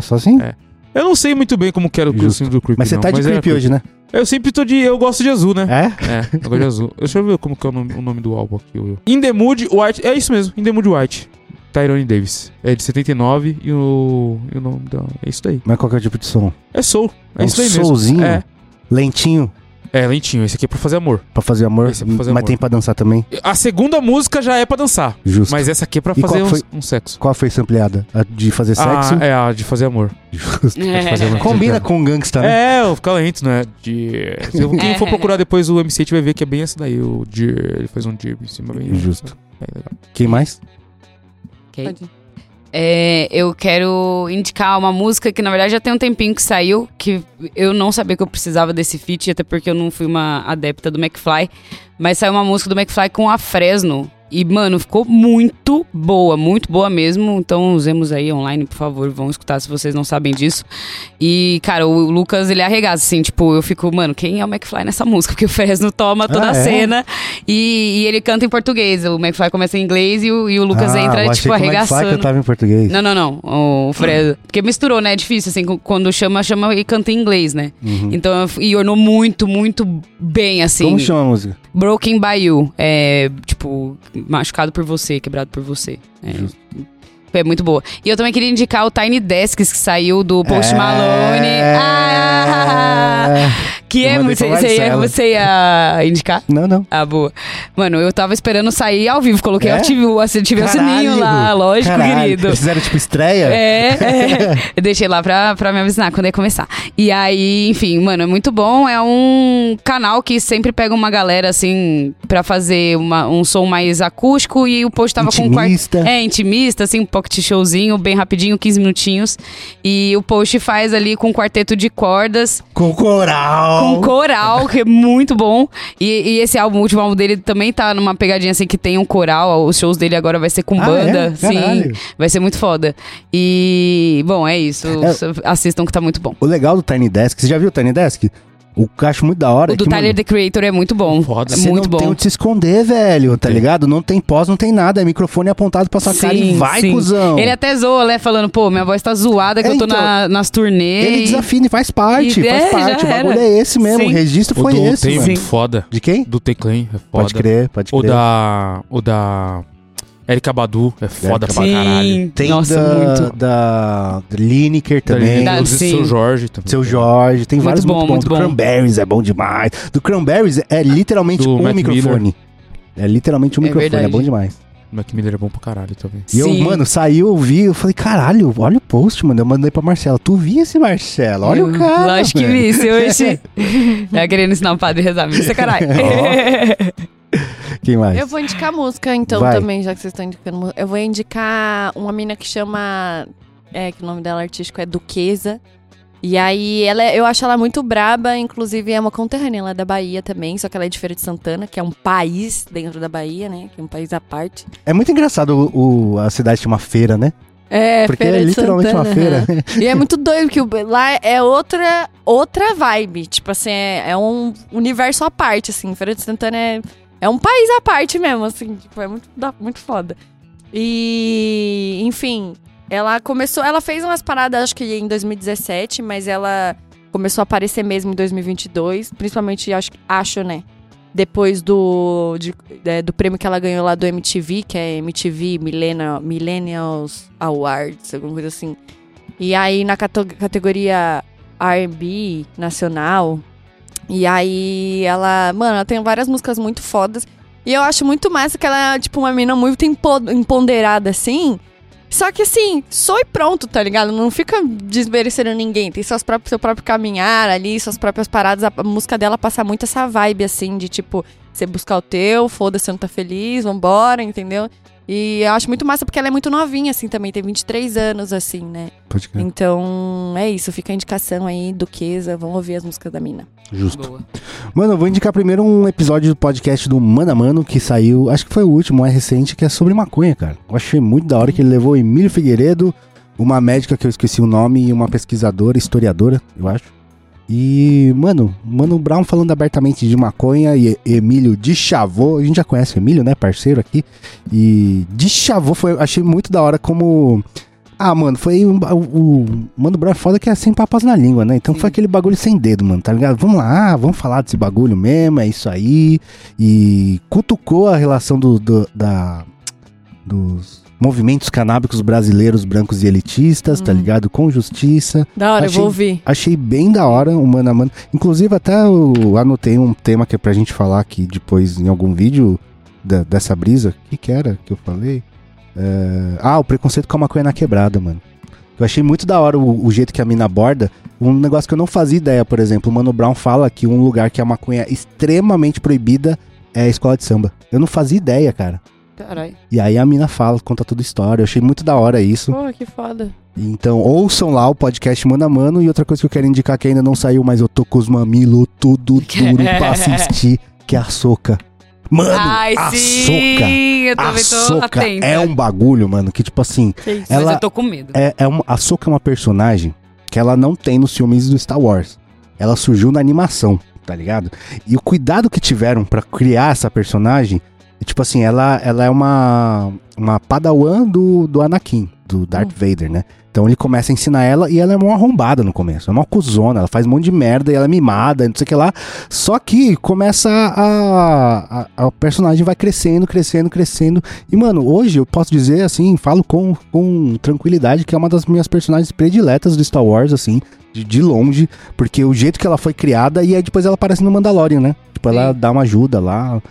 só assim? É. Eu não sei muito bem como que era o Justo. do creep. Mas você não, tá de era creep hoje, né? Eu sempre tô de. Eu gosto de azul, né? É? É, eu gosto de azul. Deixa eu ver como que é o nome, o nome do álbum aqui. In the Mood White. É isso mesmo, In the Mood White. Tyrone Davis. É de 79 e o. E o nome da. É isso daí. Mas qual que é o tipo de som? É Soul. É É um isso daí mesmo. soulzinho? É. Lentinho, É, lentinho. Esse aqui é pra fazer amor. pra fazer amor, Esse é pra fazer mas amor. tem pra dançar também. A segunda música já é pra dançar. Justo. Mas essa aqui é pra E fazer qual um, foi- um sexo. Qual foi sampleada? A de fazer sexo? Ah, é a de fazer amor. Justo. É. fazer amor. Combina com gangsta, né? É, fica lento, né? De... Se eu- Quem for procurar depois o MC vai ver que é bem essa daí. O de... Ele faz um jib em cima bem. Justo. É legal. Quem mais? Ok. É, eu quero indicar uma música que na verdade já tem um tempinho que saiu, que eu não sabia que eu precisava desse feat, até porque eu não fui uma adepta do McFly. Mas saiu uma música do McFly com a Fresno, E, mano, ficou muito boa, muito boa mesmo. Então, usemos aí online, por favor, vão escutar se vocês não sabem disso. E, cara, o Lucas, ele arregaça, assim, tipo, eu fico, mano, quem é o McFly nessa música? Porque o Fresno toma toda Ah, a é? cena e, e ele canta em português. O McFly começa em inglês e o, e o Lucas Ah, entra, tipo, que o McFly arregaçando. cantava em português. Não, não, não. O Fresno. Porque misturou, né? É difícil, assim, quando chama, chama e canta em inglês, né? Então, e ornou muito, muito bem, assim. Como chama a música? Broken by You. É, tipo, machucado por você, quebrado por você. É, é muito boa. E eu também queria indicar o Tiny Desks, que saiu do Post É. Malone. Ah, que é pra Você ia, você ia indicar? Não, não. Ah, boa. Mano, eu tava esperando sair ao vivo. Coloquei, É? eu tive, o- tive o sininho lá, lógico, Caralho. querido. Eles fizeram tipo estreia? É, é. eu deixei lá pra, pra me avisar quando ia começar. E aí, enfim, mano, é muito bom. É um canal que sempre pega uma galera, assim, pra fazer uma- um som mais acústico. E o post tava com um quarto. Intimista. É, intimista, assim, um pocket showzinho, bem rapidinho, 15 minutinhos. E o post faz ali com um quarteto de cordas. Com coral. Com coral, que é muito bom. E, e esse álbum, o último álbum dele também tá numa pegadinha assim que tem um coral. Os shows dele agora vai ser com Ah, banda. é? Sim. Vai ser muito foda. E, bom, é isso. É. Assistam que tá muito bom. O legal do Tiny Desk, você já viu o Tiny Desk? O que eu acho muito da hora O é do que, Tyler mano, The Creator é muito bom. Foda. É você muito não tem bom. onde se esconder, velho, tá tem. ligado? Não tem pós, não tem nada. É microfone apontado pra sua cara e vai, sim. cuzão. Ele até zoa, né? Falando, pô, minha voz tá zoada, que É, eu tô então, na- nas turnês. Ele desafina e faz parte, E- faz é, parte. O bagulho era. é esse mesmo, Sim. o registro O foi do esse, tem mano. muito foda. De quem? Do Teclan é foda. Pode crer, pode O crer. da. O da. Erika Badu é foda pra Sim. caralho. Tem Nossa, da, muito. da Lineker também. Da- O sim. seu Jorge também. Seu Jorge, tem Muito vários bom, muito bons. muito Do bom. Cranberries é bom demais. Do Cranberries é literalmente Do um Mac microfone. É literalmente um É microfone, é verdade. bom demais. O Mac Miller é bom pra caralho também. E eu, mano, saiu, eu vi, eu falei, caralho, olha o post, mano. Eu mandei pra Marcela. Tu vi esse Marcelo? Olha o cara. Lógico que velho. vi, se hoje. Tá querendo ensinar o padre a rezar, me isso é caralho. Quem mais? Eu vou indicar música, então, Vai. também, já que vocês estão indicando música. Eu vou indicar uma mina que chama. É, que o nome dela artístico é Duquesa. E aí, ela é- eu acho ela muito braba, inclusive é uma conterrânea, ela é da Bahia também, só que ela é de Feira de Santana, que é um país dentro da Bahia, né? Que é um país à parte. É muito engraçado o, o- a cidade chama feira, né? É, Porque Feira é de literalmente uma Santana, feira. aham. E é muito doido, que lá é outra, outra vibe. Tipo assim, é, é um universo à parte, assim. Feira de Santana é, é um país à parte mesmo, assim. Tipo, é muito, muito foda. E, enfim, ela começou... Ela fez umas paradas, acho que em 2017, mas ela começou a aparecer mesmo em 2022. Principalmente, acho, acho né? Depois do, de- é, do prêmio que ela ganhou lá do MTV, que é MTV Millennial, Millennials Awards, alguma coisa assim. E aí na categoria R&B nacional. E aí ela, mano, ela tem várias músicas muito fodas. E eu acho muito massa que ela é, tipo, uma mina muito empo- empoderada, assim. Só que assim, sou e pronto, tá ligado? Não fica desmerecendo ninguém. Tem seus próprios, seu próprio caminhar ali, suas próprias paradas. A, música dela passa muito essa vibe, assim, de tipo, você buscar o teu, foda-se, não tá feliz, vambora, entendeu? E eu acho muito massa porque ela é muito novinha, assim, também. Tem 23 anos, assim, né? Pode crer. Então, é isso. Fica a indicação aí, Duquesa. Vamos ouvir as músicas da mina. Justo. Boa. Mano, eu vou indicar primeiro um episódio do podcast do Mano a Mano, que saiu, acho que foi o último, é recente, que é sobre maconha, cara. Eu achei muito da hora que ele levou Emílio Figueiredo, uma médica que eu esqueci o nome, e uma pesquisadora, historiadora, eu acho. E, mano, Mano Brown falando abertamente de maconha e Emílio de Chavô, a gente já conhece o Emílio, né, parceiro aqui. E de Chavô foi, achei muito da hora como ah, mano, foi um, o, o Mano Brown é foda que é sem papas na língua, né? Então Sim. foi aquele bagulho sem dedo, mano, tá ligado? Vamos lá, vamos falar desse bagulho mesmo, é isso aí. E cutucou a relação do, do- da, dos movimentos canábicos brasileiros brancos e elitistas, tá Hum. ligado? Com justiça. Da hora, Achei- eu vou ouvir. Achei bem da hora o mano a mano. Inclusive, até eu anotei um tema que é pra gente falar aqui depois em algum vídeo da- dessa brisa. O que, que era que eu falei? É, Ah, o preconceito com a maconha na quebrada, mano. Eu achei muito da hora o, o jeito que a mina aborda. Um negócio que eu não fazia ideia, por exemplo. O Mano Brown fala que um lugar que a maconha é extremamente proibida é a escola de samba. Eu não fazia ideia, cara. E aí a mina fala, conta toda a história. Eu achei muito da hora isso. Pô, que foda. Então, ouçam lá o podcast Mano a Mano. E outra coisa que eu quero indicar que ainda não saiu, mas eu tô com os mamilos tudo duro pra assistir, que é a Soca. Mano, Ai, a tô Ahsoka atenta. é um bagulho, mano, que tipo assim, Mas ela eu tô com medo. é, é uma, a Ahsoka é uma personagem que ela não tem nos filmes do Star Wars. Ela surgiu na animação, tá ligado? E o cuidado que tiveram pra criar essa personagem, tipo assim, ela, ela é uma uma padawan do, do Anakin, do Darth Vader, né? Então ele começa a ensinar ela e ela é uma arrombada no começo. É uma cuzona, ela faz um monte de merda e ela é mimada, não sei o que lá. Só que começa a, a, a personagem vai crescendo, crescendo, crescendo. E, mano, hoje eu posso dizer, assim, falo com, com tranquilidade que é uma das minhas personagens prediletas do Star Wars, assim, de, de longe. Porque o jeito que ela foi criada e aí depois ela aparece no Mandalorian, né? Tipo, ela dá uma ajuda lá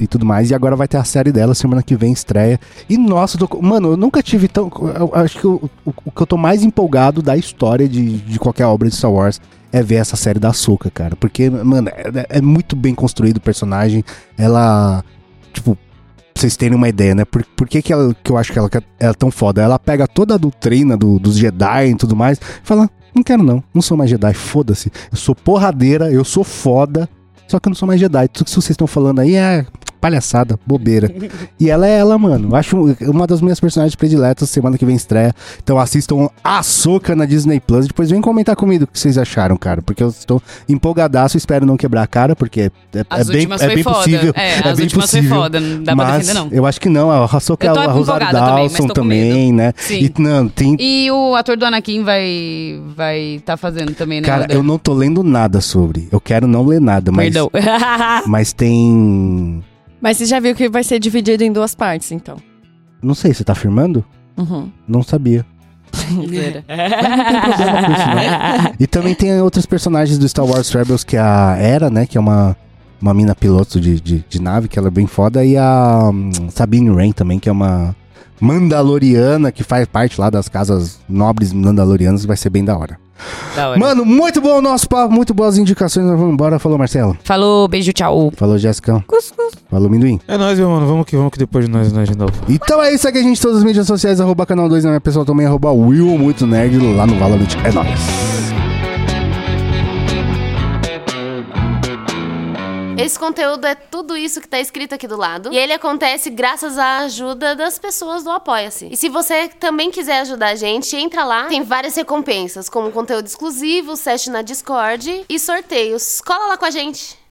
e tudo mais. E agora vai ter a série dela, semana que vem estreia. E nossa, eu tô- mano, eu nunca tive tão. eu acho que o, o- o que eu tô mais empolgado da história de, de qualquer obra de Star Wars é ver essa série da Açúcar, cara. Porque, mano, é, é muito bem construído o personagem. Ela. Tipo. Pra vocês terem uma ideia, né? Por, por que, que, ela, que eu acho que ela, ela é tão foda? Ela pega toda a doutrina do, dos Jedi e tudo mais e fala: Não quero não, não sou mais Jedi, foda-se. Eu sou porradeira, eu sou foda, só que eu não sou mais Jedi. Tudo que vocês estão falando aí é palhaçada, bobeira. e ela é ela, mano. Eu acho uma das minhas personagens prediletas. Semana que vem estreia. Então assistam Açúcar na Disney Plus. Depois vem comentar comigo o que vocês acharam, cara. Porque eu estou empolgadaço. Espero não quebrar a cara, porque é, é As bem, é bem foda. possível. É, é as bem últimas possível. foi foda. Não dá pra mas defender, não. eu acho que não. A Eu tô a Rosário empolgada também, Dawson né? Sim. E, não, tem... E o ator do Anakin vai vai tá fazendo também, né? Cara, eu não tô lendo nada sobre. Eu quero não ler nada, mas... Perdão. Mas tem... Mas você já viu que vai ser dividido em duas partes, então. Não sei, você tá afirmando? Uhum. Não sabia. Zoeira. problema com isso, não. E também tem outros personagens do Star Wars Rebels, que é a Era, né? Que é uma, uma mina piloto de, de, de nave, que ela é bem foda. E a hum, Sabine Wren também, que é uma Mandaloriana, que faz parte lá das casas nobres Mandalorianas, vai ser bem da hora. Mano, muito bom o nosso papo, muito boas indicações. Nós vamos embora. Falou, Marcelo. Falou, beijo, tchau. Falou, Jéssica. Falou, Minduim. É nóis, meu mano. Vamos que vamos que depois de nós, nós de novo. Então é isso, segue a gente todas as mídias sociais, arroba canal 2 na minha pessoal também, arroba Will Muito Nerd lá no Valorant. É nóis. Esse conteúdo é tudo isso que tá escrito aqui do lado. E ele acontece graças à ajuda das pessoas do Apoia-se. E se você também quiser ajudar a gente, entra lá. Tem várias recompensas, como conteúdo exclusivo, session na Discord e sorteios. Cola lá com a gente.